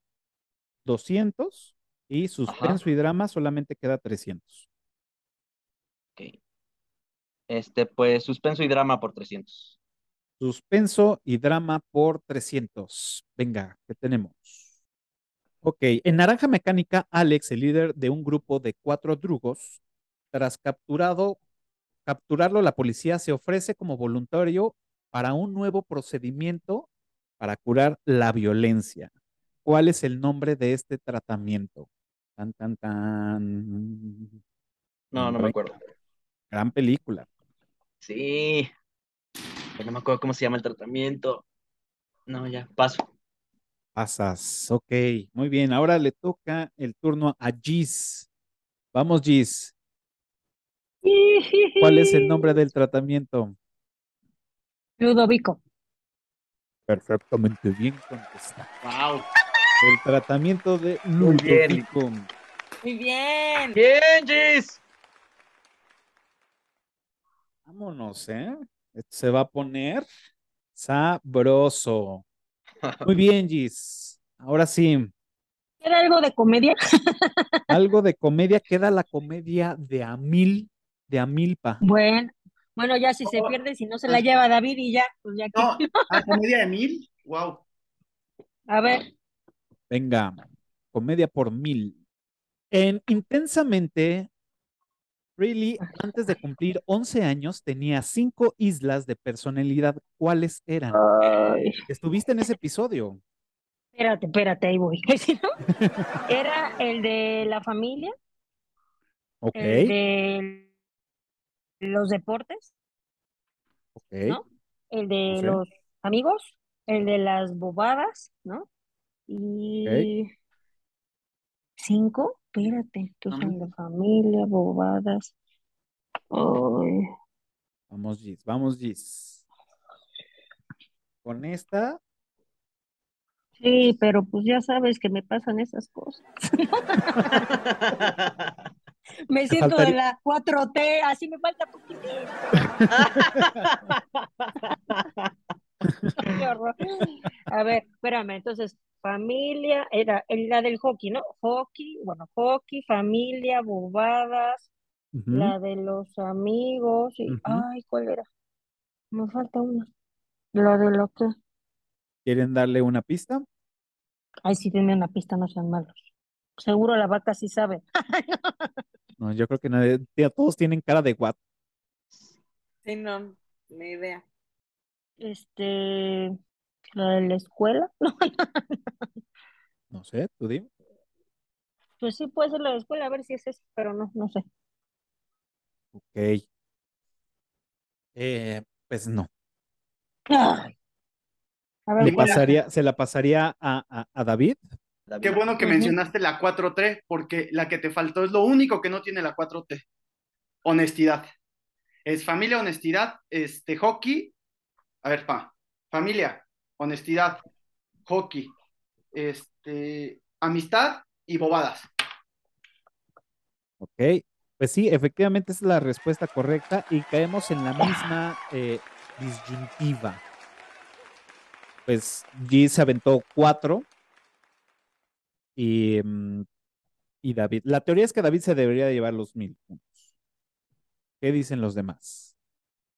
[SPEAKER 1] 200 y suspenso y drama solamente queda 300.
[SPEAKER 3] Ok. Este, pues suspenso y drama por 300.
[SPEAKER 1] Suspenso y drama por 300. Venga, ¿qué tenemos? Ok, en Naranja Mecánica, Alex, el líder de un grupo de cuatro drugos, tras capturado, capturarlo, la policía se ofrece como voluntario para un nuevo procedimiento para curar la violencia. ¿Cuál es el nombre de este tratamiento? Tan, tan, tan.
[SPEAKER 3] No, no me acuerdo.
[SPEAKER 1] Gran película.
[SPEAKER 3] Sí. No me acuerdo cómo se llama el tratamiento. No, ya, paso.
[SPEAKER 1] Pasas. Ok, muy bien. Ahora le toca el turno a Gis. Vamos, Gis. ¿Cuál es el nombre del tratamiento?
[SPEAKER 4] Ludovico.
[SPEAKER 1] Perfectamente bien contestado.
[SPEAKER 2] Wow.
[SPEAKER 1] El tratamiento de
[SPEAKER 3] Muy bien.
[SPEAKER 1] Ludovico.
[SPEAKER 5] Muy bien.
[SPEAKER 3] Bien, Gis.
[SPEAKER 1] Vámonos, ¿eh? Esto se va a poner sabroso. Muy bien, Gis. Ahora sí,
[SPEAKER 4] ¿Era algo de comedia?
[SPEAKER 1] algo de comedia. Queda la comedia de Amil, de Amilpa.
[SPEAKER 4] Bueno, bueno, ya si se
[SPEAKER 2] No.
[SPEAKER 4] pierde, si no se la lleva David y ya, pues ya
[SPEAKER 2] No,
[SPEAKER 4] que.
[SPEAKER 2] ¿a comedia de mil? Wow.
[SPEAKER 4] A ver,
[SPEAKER 1] Venga, comedia por mil. En Intensamente, Really, antes de cumplir 11 años, tenía cinco islas de personalidad. ¿Cuáles eran?
[SPEAKER 4] ay,
[SPEAKER 1] Estuviste en ese episodio.
[SPEAKER 4] espérate, espérate, ahí voy. No, Era el de la familia,
[SPEAKER 1] Ok,
[SPEAKER 4] el de los deportes,
[SPEAKER 1] ok.
[SPEAKER 4] ¿no? El de
[SPEAKER 1] Sí.
[SPEAKER 4] los amigos, el de las bobadas, ¿no? Y cinco, espérate, entonces el de familia, bobadas. Ay,
[SPEAKER 1] Vamos, Gis, vamos, Gis. Con esta,
[SPEAKER 4] sí, pero pues ya sabes que me pasan esas cosas. Me siento de la 4T, así me falta poquitito. Qué horror. A ver, espérame, entonces, familia, era el- la del hockey, ¿no? Hockey, bueno, hockey, familia, bobadas, la de los amigos, y, ay, ¿cuál era? Me falta una. La de lo que,
[SPEAKER 1] ¿quieren darle una pista?
[SPEAKER 4] ay, sí, tiene una pista, no sean malos. Seguro la vaca sí sabe.
[SPEAKER 1] No, yo creo que nadie, todos tienen cara de guat.
[SPEAKER 5] Sí, no, ni idea.
[SPEAKER 4] Este, la de la escuela, no,
[SPEAKER 1] No sé, tú dime.
[SPEAKER 4] pues sí puede ser la de la escuela, a ver si es eso, pero no, no sé.
[SPEAKER 1] Ok. Eh, pues no.
[SPEAKER 4] Ay. A ver,
[SPEAKER 1] Le
[SPEAKER 2] Mira.
[SPEAKER 1] pasaría, se la pasaría a, a- a David.
[SPEAKER 3] David.
[SPEAKER 2] Qué bueno que mencionaste la 4T, porque la que te faltó es lo único que no tiene la 4T. Honestidad. Es familia, honestidad, este, hockey. A ver, pa. Familia, honestidad, hockey, este, amistad y bobadas.
[SPEAKER 1] Ok. Pues sí, efectivamente es la respuesta correcta y caemos en la misma eh, disyuntiva. Pues G se aventó cuatro y, mm, y David. La teoría es que David se debería de llevar los mil puntos. ¿Qué dicen los demás?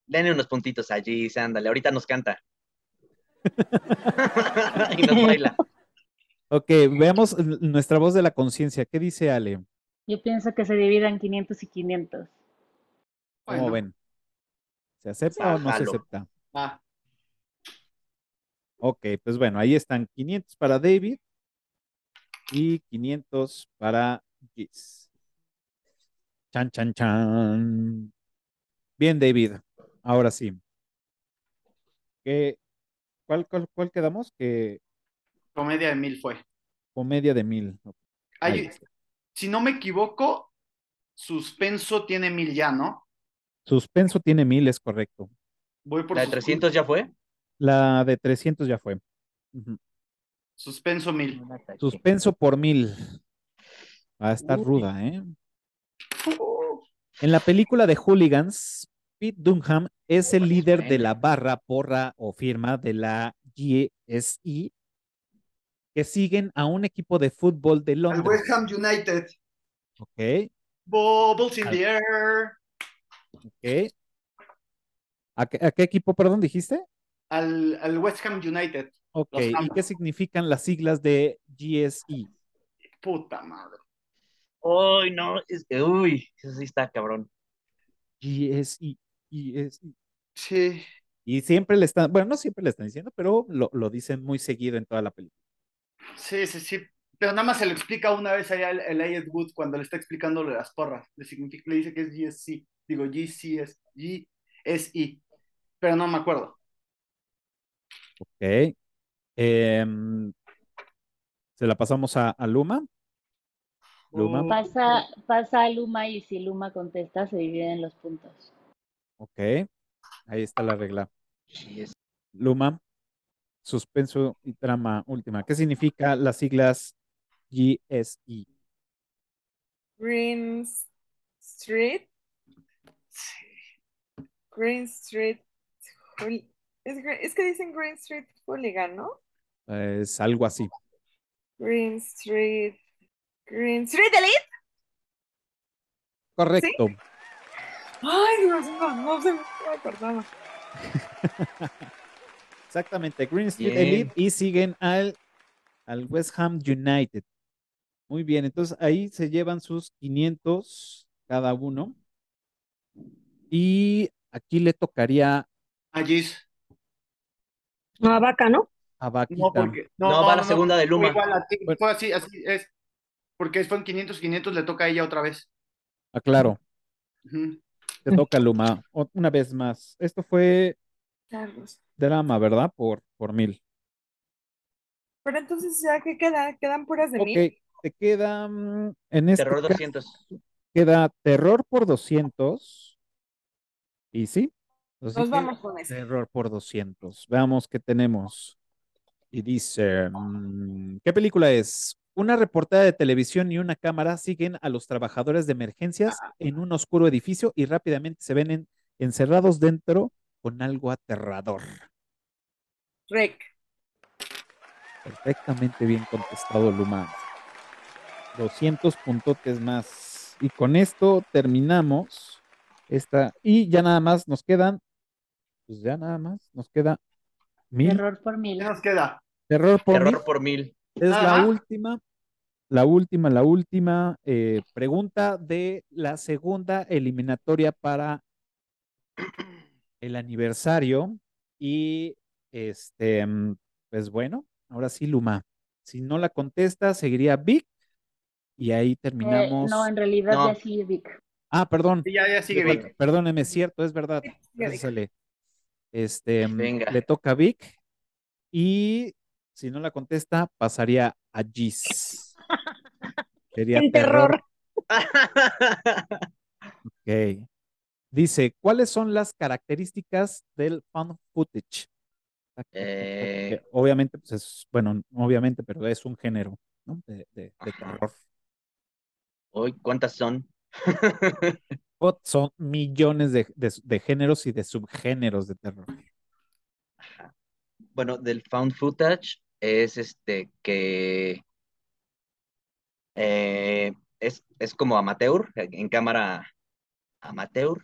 [SPEAKER 3] Denle unos puntitos a Gis, ándale, ahorita nos canta. y nos baila.
[SPEAKER 1] Ok, veamos nuestra voz de la conciencia. ¿Qué dice Ale?
[SPEAKER 6] Yo pienso que se dividan 500 y 500.
[SPEAKER 1] ¿Cómo
[SPEAKER 2] Bueno.
[SPEAKER 1] ven? ¿Se acepta o no se acepta?
[SPEAKER 2] Va.
[SPEAKER 1] Ok, pues bueno, ahí están 500 para David y 500 para Gis. Chan, chan, chan. Bien, David. Ahora sí. ¿Qué, cuál, cuál, cuál quedamos? Que
[SPEAKER 2] Comedia de mil fue.
[SPEAKER 1] comedia de mil.
[SPEAKER 2] Hay- si no me equivoco, suspenso tiene mil ya, ¿no?
[SPEAKER 1] Suspenso tiene mil, es correcto.
[SPEAKER 2] Voy por
[SPEAKER 3] ¿La de
[SPEAKER 2] sus-
[SPEAKER 3] 300 ya fue?
[SPEAKER 1] La de 300 ya fue.
[SPEAKER 2] Suspenso mil.
[SPEAKER 1] Suspenso por mil. Va a estar
[SPEAKER 3] Uy.
[SPEAKER 1] ruda, ¿eh? En la película de Hooligans, Pete Dunham es el líder de la barra, porra o firma de la GSI. que siguen a un equipo de fútbol de
[SPEAKER 2] Al
[SPEAKER 1] Londres.
[SPEAKER 2] West Ham United.
[SPEAKER 1] Ok,
[SPEAKER 2] Bubbles in
[SPEAKER 1] Al-
[SPEAKER 2] the air.
[SPEAKER 1] ok. ¿A qué, a qué equipo, perdón, dijiste?
[SPEAKER 2] Al, al West Ham United.
[SPEAKER 1] Ok, ¿y qué significan las siglas de? GSE?
[SPEAKER 2] Puta madre.
[SPEAKER 3] Uy, no, es- uy, eso sí está cabrón.
[SPEAKER 1] GSE, GSE.
[SPEAKER 2] Sí.
[SPEAKER 1] Y siempre le están, bueno, no siempre le están diciendo, pero lo, lo dicen muy seguido en toda la película.
[SPEAKER 2] Sí, sí, sí. Pero nada más se lo explica una vez allá el, el Elliot Wood cuando le está explicando lo de las porras. Le, significa, le dice que es GSC. Digo, GCS, GSI. Pero no me acuerdo.
[SPEAKER 1] Ok. Em, se la pasamos a, a Luma. Luma.
[SPEAKER 6] Pasa, pasa a Luma y si Luma contesta, se dividen los puntos.
[SPEAKER 1] Ok. Ahí está la regla. Luma. Suspenso y trama última. ¿Qué significa las siglas E? GSE?
[SPEAKER 5] Green Street. Green Street. Es que dicen Green Street Hooligan, ¿no?
[SPEAKER 1] Es algo así.
[SPEAKER 5] Green Street. Green Street Elite.
[SPEAKER 1] Correcto.
[SPEAKER 5] Ay, no sé, no me acordaba.
[SPEAKER 1] Exactamente. Green Street
[SPEAKER 3] Bien.
[SPEAKER 1] Elite y siguen al, al West Ham United. Muy bien. Entonces ahí se llevan sus 500 cada uno. Y aquí le tocaría
[SPEAKER 2] A Gis.
[SPEAKER 4] No, vaca, ¿no?
[SPEAKER 1] a
[SPEAKER 2] No,
[SPEAKER 1] Vaquita.
[SPEAKER 2] porque.
[SPEAKER 3] No, va la segunda de Luma.
[SPEAKER 2] igual a ti,
[SPEAKER 1] Bueno.
[SPEAKER 2] Fue así, así es. Porque fue en 500, 500, le toca a ella otra vez.
[SPEAKER 1] Ah, claro.
[SPEAKER 2] Ujú.
[SPEAKER 1] Te toca Luma. Una vez más. Esto fue
[SPEAKER 5] Carlos.
[SPEAKER 1] drama, ¿verdad? Por, por mil.
[SPEAKER 5] Pero entonces, ¿ya qué queda? ¿Quedan puras de
[SPEAKER 1] Ok,
[SPEAKER 5] mí?
[SPEAKER 1] te queda mm, en este
[SPEAKER 3] Terror
[SPEAKER 1] caso,
[SPEAKER 3] 200.
[SPEAKER 1] queda terror por 200. Y sí. así
[SPEAKER 5] Nos vamos con ese.
[SPEAKER 1] terror por 200. Veamos qué tenemos. Y dice, mm, ¿qué película es? Una reportera de televisión y una cámara siguen a los trabajadores de emergencias en un oscuro edificio y rápidamente se ven en- encerrados dentro con algo aterrador.
[SPEAKER 5] Rec.
[SPEAKER 1] Perfectamente bien contestado, Luma. 200 puntotes más. Y con esto terminamos esta. Y ya nada más nos quedan, pues ya nada más nos queda mil.
[SPEAKER 6] Terror por mil.
[SPEAKER 2] ¿Qué nos queda?
[SPEAKER 1] Terror por mil.
[SPEAKER 3] Terror por mil.
[SPEAKER 1] Es la última, la última, la última eh, pregunta de la segunda eliminatoria para el aniversario. Y este, mm, pues bueno, ahora sí, Luma. Si no la contesta, seguiría Vic. Y ahí
[SPEAKER 6] Eh,
[SPEAKER 1] terminamos.
[SPEAKER 6] no, en realidad
[SPEAKER 3] No.
[SPEAKER 6] ya sigue Vic.
[SPEAKER 1] Ah, perdón.
[SPEAKER 2] Sí, ya, ya sigue Vic.
[SPEAKER 1] Perdóneme, es cierto, es verdad. Ale. Este, mm,
[SPEAKER 3] Venga.
[SPEAKER 1] le toca a Vic. Y si no la contesta, pasaría a Gis. Sería
[SPEAKER 4] En
[SPEAKER 1] terror.
[SPEAKER 4] terror.
[SPEAKER 1] Ok. Dice, ¿cuáles son las características del fan footage?
[SPEAKER 3] Eh.
[SPEAKER 1] Que Obviamente, pues es, bueno, obviamente, pero es un género, ¿no? De, de- de
[SPEAKER 3] Ajá.
[SPEAKER 1] terror.
[SPEAKER 3] Uy, ¿cuántas son?
[SPEAKER 1] Son millones de, de- géneros y de subgéneros de terror.
[SPEAKER 3] Bueno, del found footage es este que eh, es, es como amateur, en cámara amateur.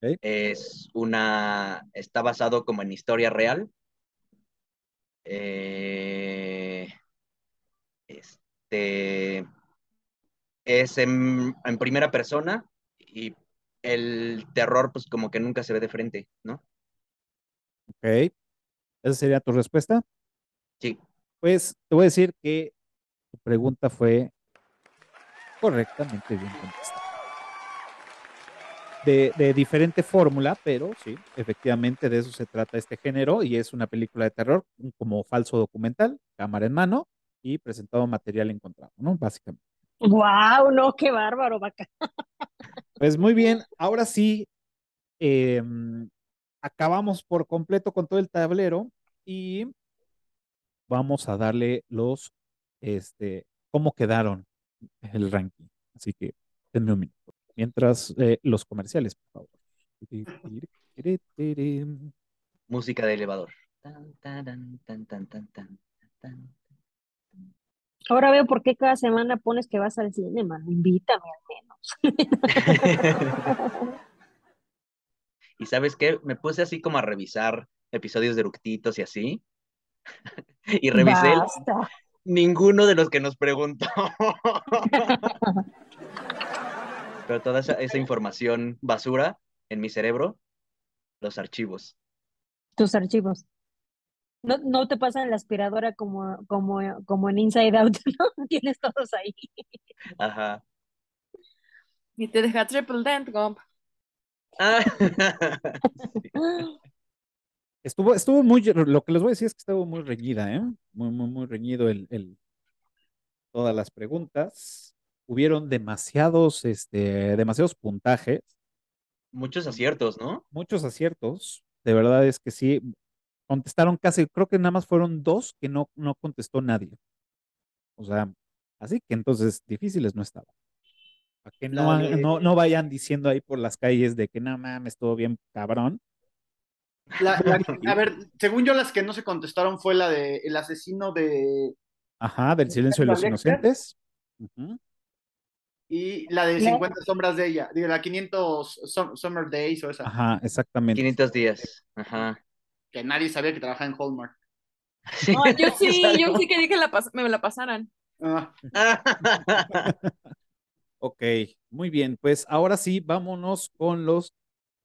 [SPEAKER 3] Es una, está basado como en historia real. Eh, este es en, en primera persona y el terror pues como que nunca se ve de frente, ¿no?
[SPEAKER 1] Ok. ¿Esa sería tu respuesta?
[SPEAKER 3] Sí.
[SPEAKER 1] Pues te voy a decir que tu pregunta fue correctamente bien contestada. De, de diferente fórmula, pero sí, efectivamente de eso se trata este género y es una película de terror como falso documental, cámara en mano y presentado material encontrado, ¿no? Básicamente.
[SPEAKER 4] Wow, no, qué bárbaro, vaca.
[SPEAKER 1] Pues muy bien, ahora sí, eh, acabamos por completo con todo el tablero y vamos a darle los, este, cómo quedaron el ranking. Así que denme un minuto. Mientras eh, los comerciales, por favor.
[SPEAKER 3] Música de elevador.
[SPEAKER 4] Ahora veo por qué cada semana pones que vas al cine, mano. Invítame al menos.
[SPEAKER 3] Y sabes qué, me puse así como a revisar episodios de Ructitos y así. Y revisé el-
[SPEAKER 4] Basta.
[SPEAKER 3] ninguno de los que nos preguntó. Pero toda esa, esa información basura en mi cerebro, los archivos.
[SPEAKER 4] Tus archivos. No, no te pasan la aspiradora como, como, como en Inside Out, ¿no? Tienes todos ahí.
[SPEAKER 3] Ajá.
[SPEAKER 5] Y te deja triple dent, Gump.
[SPEAKER 3] Ah.
[SPEAKER 1] Estuvo, estuvo muy, lo que les voy a decir es que estuvo muy reñida, ¿eh? Muy, muy, muy reñido el, el- todas las preguntas. Hubieron demasiados, este, demasiados puntajes,
[SPEAKER 3] Muchos aciertos, ¿no?
[SPEAKER 1] muchos aciertos. De verdad es que sí, contestaron casi, creo que nada más fueron dos que no, no contestó nadie. O sea, así que entonces difíciles no estaban. Para que no, no vayan diciendo ahí por las calles de que no mames, estuvo bien cabrón.
[SPEAKER 2] La- la- a ver, según yo, las que no se contestaron fue la de el asesino de.
[SPEAKER 1] Ajá, del silencio de los inocentes.
[SPEAKER 2] Y la de
[SPEAKER 4] La-
[SPEAKER 2] 50 sombras de ella. Digo, la 500 Sum- Summer Days o esa.
[SPEAKER 1] Ajá, exactamente.
[SPEAKER 3] 500 días. Ajá.
[SPEAKER 2] Que nadie sabía que trabajaba en Hallmark.
[SPEAKER 5] Ay, yo sí, yo sí quería que la pas- me la pasaran.
[SPEAKER 2] Ah,
[SPEAKER 1] Ok, muy bien. Pues ahora sí, vámonos con los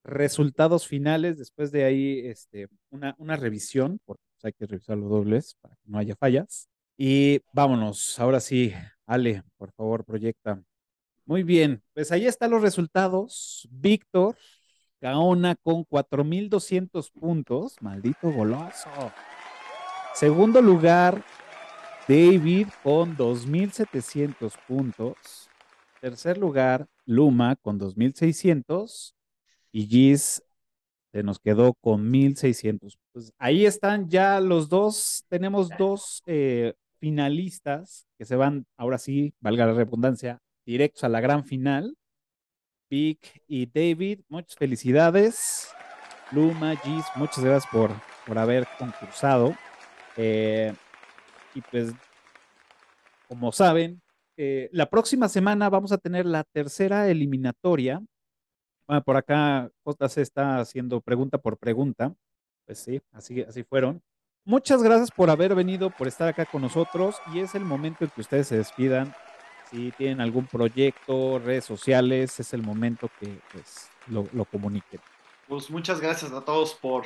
[SPEAKER 1] resultados finales. Después de ahí, este, una, una revisión, porque pues, hay que revisar los dobles para que no haya fallas. Y vámonos, ahora sí, Ale, por favor, proyecta. Muy bien, pues ahí están los resultados. Víctor Gaona con 4.200 puntos, maldito goloso. Segundo lugar, David con 2.700 puntos. Tercer lugar, Luma con 2.600 y Giz se nos quedó con 1.600. Pues ahí están ya los dos, tenemos dos eh, finalistas que se van, ahora sí, valga la redundancia, directos a la gran final. Vic y David, muchas felicidades. Luma, Giz, muchas gracias por, por haber concursado. Eh, y pues, como saben, eh, la próxima semana vamos a tener la tercera eliminatoria. Ah, por acá JC está haciendo pregunta por pregunta. Pues sí, así, así fueron. Muchas gracias por haber venido, por estar acá con nosotros y es el momento en que ustedes se despidan. Si tienen algún proyecto, redes sociales, es el momento que pues, lo, lo comuniquen.
[SPEAKER 2] pues muchas gracias a todos por,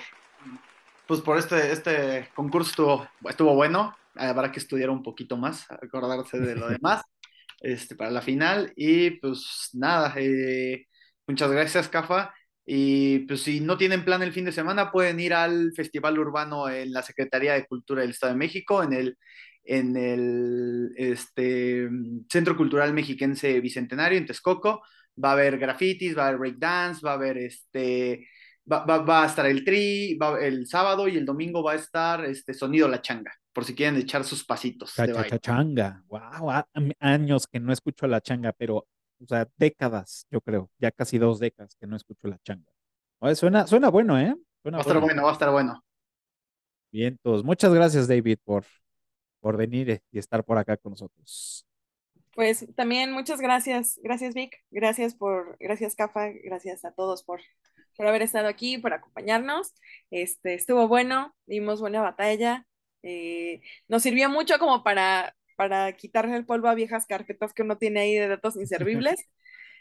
[SPEAKER 2] pues por este, este concurso estuvo, estuvo bueno. Habrá que estudiar un poquito más, acordarse de lo demás este, para la final. Y pues nada, eh, muchas gracias, Cafa. Y pues si no tienen plan el fin de semana, pueden ir al Festival Urbano en la Secretaría de Cultura del Estado de México, en el, en el este, Centro Cultural Mexiquense Bicentenario, en Texcoco. Va a haber grafitis, va a haber breakdance, va a haber este, va, va- va a estar el tri, va- el sábado y el domingo va a estar este Sonido La Changa, por si quieren echar sus pasitos de baile.
[SPEAKER 1] Chachachanga. Wow, años que no escucho la changa, pero, o sea, décadas, yo creo, ya casi dos décadas que no escucho la changa. Oye, suena, suena bueno, ¿eh? Suena
[SPEAKER 2] Va a estar bueno, va a estar bueno.
[SPEAKER 1] Bien, entonces, muchas gracias, David, por, por venir eh, y estar por acá con nosotros.
[SPEAKER 5] Pues también muchas gracias, gracias Vic, gracias por, gracias Cafa, gracias a todos por, por haber estado aquí, por acompañarnos. Este, estuvo bueno, dimos buena batalla, eh, nos sirvió mucho como para, para quitarle el polvo a viejas carpetas que uno tiene ahí de datos inservibles.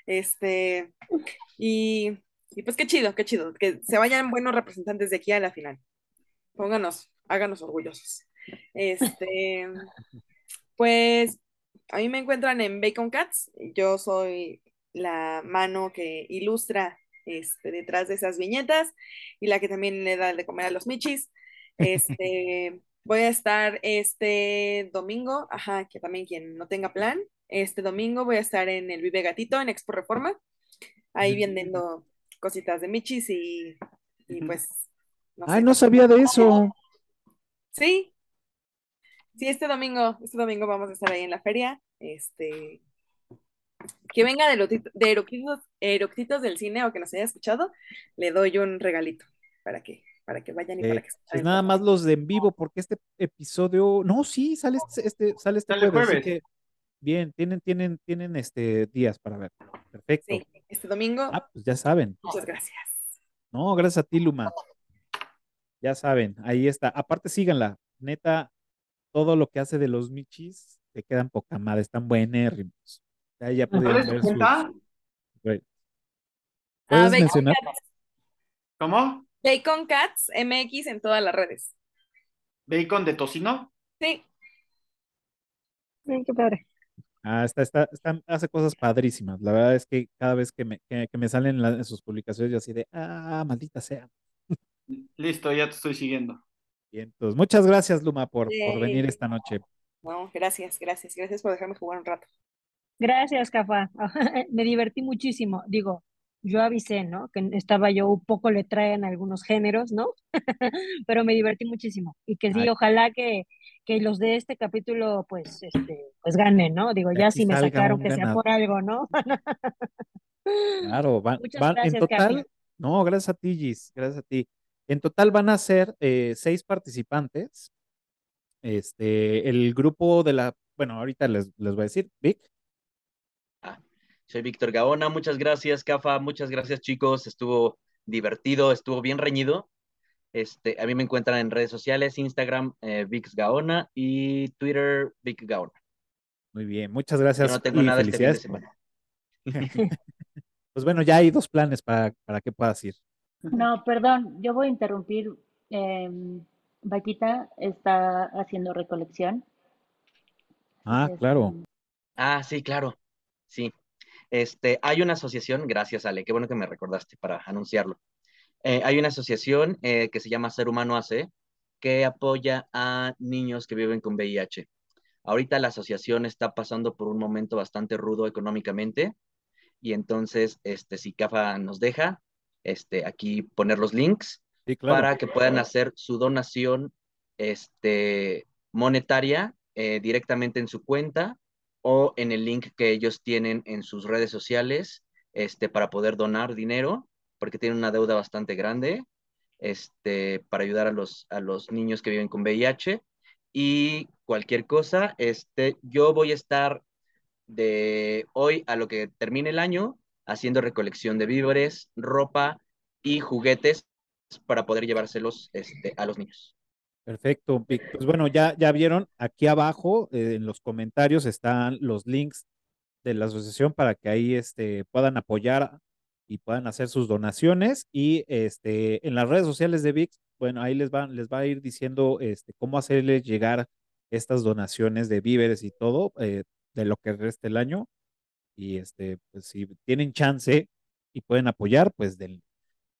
[SPEAKER 5] Este, y, y pues qué chido, qué chido, que se vayan buenos representantes de aquí a la final. Pónganos, háganos orgullosos. Este, pues a mí me encuentran en Bacon Cats. Yo soy la mano que ilustra este, detrás de esas viñetas y la que también le da de comer a los michis. Este, voy a estar este domingo, ajá, que también quien no tenga plan, este domingo voy a estar en el Vive Gatito en Expo Reforma, ahí vendiendo cositas de michis y, y pues, no
[SPEAKER 1] Ay,
[SPEAKER 5] sé.
[SPEAKER 1] no sabía de eso.
[SPEAKER 5] Sí. Sí, este domingo, este domingo vamos a estar ahí en la feria. Este, que venga de, Eroctito- de del cine o que nos haya escuchado, le doy un regalito para que para que vayan y
[SPEAKER 1] Eh,
[SPEAKER 5] para que
[SPEAKER 1] es
[SPEAKER 5] escuchen
[SPEAKER 1] nada más los de en vivo, porque este episodio, no, sí, sale este, este- sale este
[SPEAKER 2] Sale
[SPEAKER 1] jueves, así que bien, tienen, tienen, tienen este días para ver. Perfecto.
[SPEAKER 5] Sí, este domingo.
[SPEAKER 1] Ah, pues ya saben.
[SPEAKER 5] Muchas gracias.
[SPEAKER 1] No, gracias a ti, Luma. Ya saben, ahí está. Aparte, síganla. Neta, todo lo que hace de los michis te quedan poca madre, están buenérrimos. Ya, ya
[SPEAKER 2] ¿Cuál
[SPEAKER 1] pudieron ver sus.
[SPEAKER 5] Ah,
[SPEAKER 2] ¿Cómo?
[SPEAKER 5] Bacon Cats MX en todas las redes.
[SPEAKER 2] ¿Bacon de tocino?
[SPEAKER 5] Sí,
[SPEAKER 4] Ay, qué padre.
[SPEAKER 1] Ah, está, está, está- hace cosas padrísimas. La verdad es que cada vez que me, que, que me salen la- en sus publicaciones, yo así de, ah, maldita sea.
[SPEAKER 2] Listo, ya te estoy siguiendo.
[SPEAKER 1] Bien, entonces, muchas gracias, Luma, por, por venir esta noche.
[SPEAKER 5] no, gracias, gracias, gracias por dejarme jugar un rato.
[SPEAKER 4] Gracias, Cafa. Me divertí muchísimo. Digo, yo avisé, ¿no? Que estaba yo un poco le traen algunos géneros, ¿no? Pero me divertí muchísimo. Y que sí,
[SPEAKER 1] Ay.
[SPEAKER 4] ojalá que, que los de este capítulo, pues, este, pues ganen, ¿no? Digo, ya si me sacaron que sea por algo, ¿no?
[SPEAKER 1] Claro, van,
[SPEAKER 4] Muchas
[SPEAKER 1] van en total, no, gracias a ti, Gis, gracias a ti. En total van a ser eh, seis participantes. Este, el grupo de la, bueno, ahorita les, les voy a decir, Vic,
[SPEAKER 3] soy Víctor Gaona, muchas gracias, Cafa, muchas gracias, chicos. Estuvo divertido, estuvo bien reñido. Este, a mí me encuentran en redes sociales, Instagram, eh, Vix Gaona y Twitter, Vic Gaona.
[SPEAKER 1] muy bien, muchas
[SPEAKER 3] Yo
[SPEAKER 1] gracias
[SPEAKER 3] no tengo
[SPEAKER 1] y
[SPEAKER 3] nada este fin de
[SPEAKER 1] felicidades.
[SPEAKER 3] semana.
[SPEAKER 1] Pues bueno, ya hay dos planes para, para que puedas ir.
[SPEAKER 6] No, perdón, yo voy a interrumpir. Eh, Vaquita está haciendo recolección.
[SPEAKER 1] Ah,
[SPEAKER 6] Este,
[SPEAKER 1] claro.
[SPEAKER 3] Ah, sí, claro. Sí. Este, hay una asociación, gracias Ale, qué bueno que me recordaste para anunciarlo. Eh, hay una asociación eh, que se llama Ser Humano AC que apoya a niños que viven con VIH. Ahorita la asociación está pasando por un momento bastante rudo económicamente y entonces, este, si CAFA nos deja, este, aquí poner los links
[SPEAKER 1] Sí, claro.
[SPEAKER 3] para que puedan hacer su donación este, monetaria eh, directamente en su cuenta o en el link que ellos tienen en sus redes sociales este, para poder donar dinero, porque tienen una deuda bastante grande este, para ayudar a los, a los niños que viven con VIH. Y cualquier cosa, este, yo voy a estar de hoy a lo que termine el año haciendo recolección de víveres, ropa y juguetes para poder llevárselos este, a los niños.
[SPEAKER 1] Perfecto, Vic. Pues bueno, ya, ya vieron, aquí abajo eh, en los comentarios están los links de la asociación para que ahí este, puedan apoyar y puedan hacer sus donaciones. Y este, en las redes sociales de VIX, bueno, ahí les va, les va a ir diciendo este, cómo hacerles llegar estas donaciones de víveres y todo eh, de lo que resta el año. Y este, pues si tienen chance y pueden apoyar, pues del.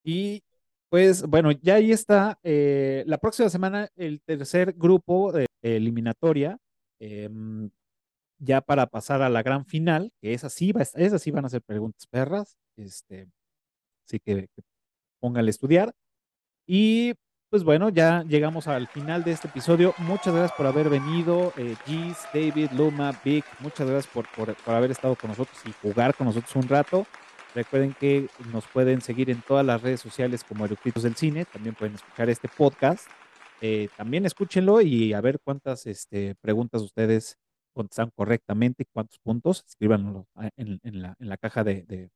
[SPEAKER 1] Y pues bueno, ya ahí está. eh, la próxima semana el tercer grupo de eliminatoria, em, ya para pasar a la gran final, que esa sí, va, esas sí van a ser preguntas perras, este, así que, que pónganle a estudiar. Y pues bueno, ya llegamos al final de este episodio. Muchas gracias por haber venido, eh, Gis, David, Luma, Vic, muchas gracias por, por, por haber estado con nosotros y jugar con nosotros un rato. Recuerden que nos pueden seguir en todas las redes sociales como Eructitos del Cine. También pueden escuchar este podcast. Eh, también escúchenlo y a ver cuántas este, preguntas ustedes contestan correctamente, cuántos puntos. Escríbanlo ah, en, la, caja de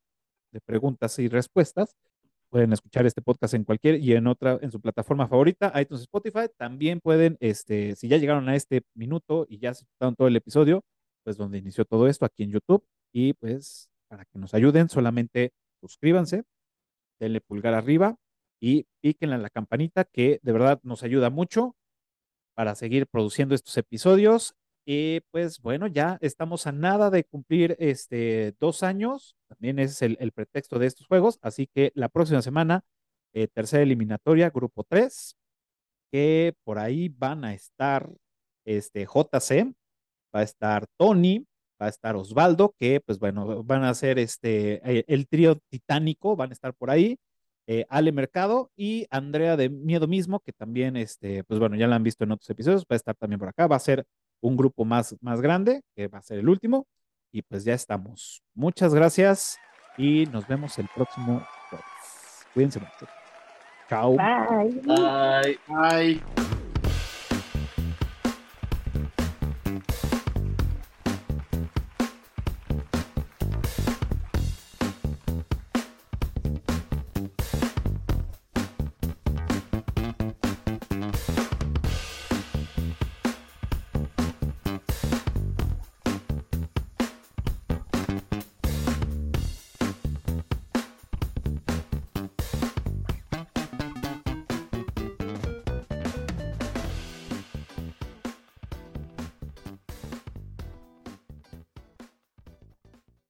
[SPEAKER 1] preguntas y respuestas. Pueden escuchar este podcast en cualquier y en otra, en su plataforma favorita, iTunes, Spotify. También pueden, este, si ya llegaron a este minuto y ya se escucharon todo el episodio, pues donde inició todo esto, aquí en YouTube. Y pues para que nos ayuden, solamente suscríbanse, denle pulgar arriba y píquenle a la campanita que de verdad nos ayuda mucho para seguir produciendo estos episodios. Y pues bueno, ya estamos a nada de cumplir este dos años. También ese es el, el pretexto de estos juegos. Así que la próxima semana, eh, tercera eliminatoria, grupo 3, que por ahí van a estar este JC, va a estar Tony, va a estar Osvaldo, que pues bueno, van a ser este eh, el trío titánico, van a estar por ahí. eh, Ale Mercado y Andrea de Miedo Mismo, que también, este, pues bueno, ya la han visto en otros episodios, va a estar también por acá, va a ser un grupo más, más grande, que va a ser el último, y pues ya estamos. Muchas gracias y nos vemos el próximo jueves. Cuídense mucho. Chao.
[SPEAKER 4] Bye.
[SPEAKER 3] Ay.
[SPEAKER 2] Ay.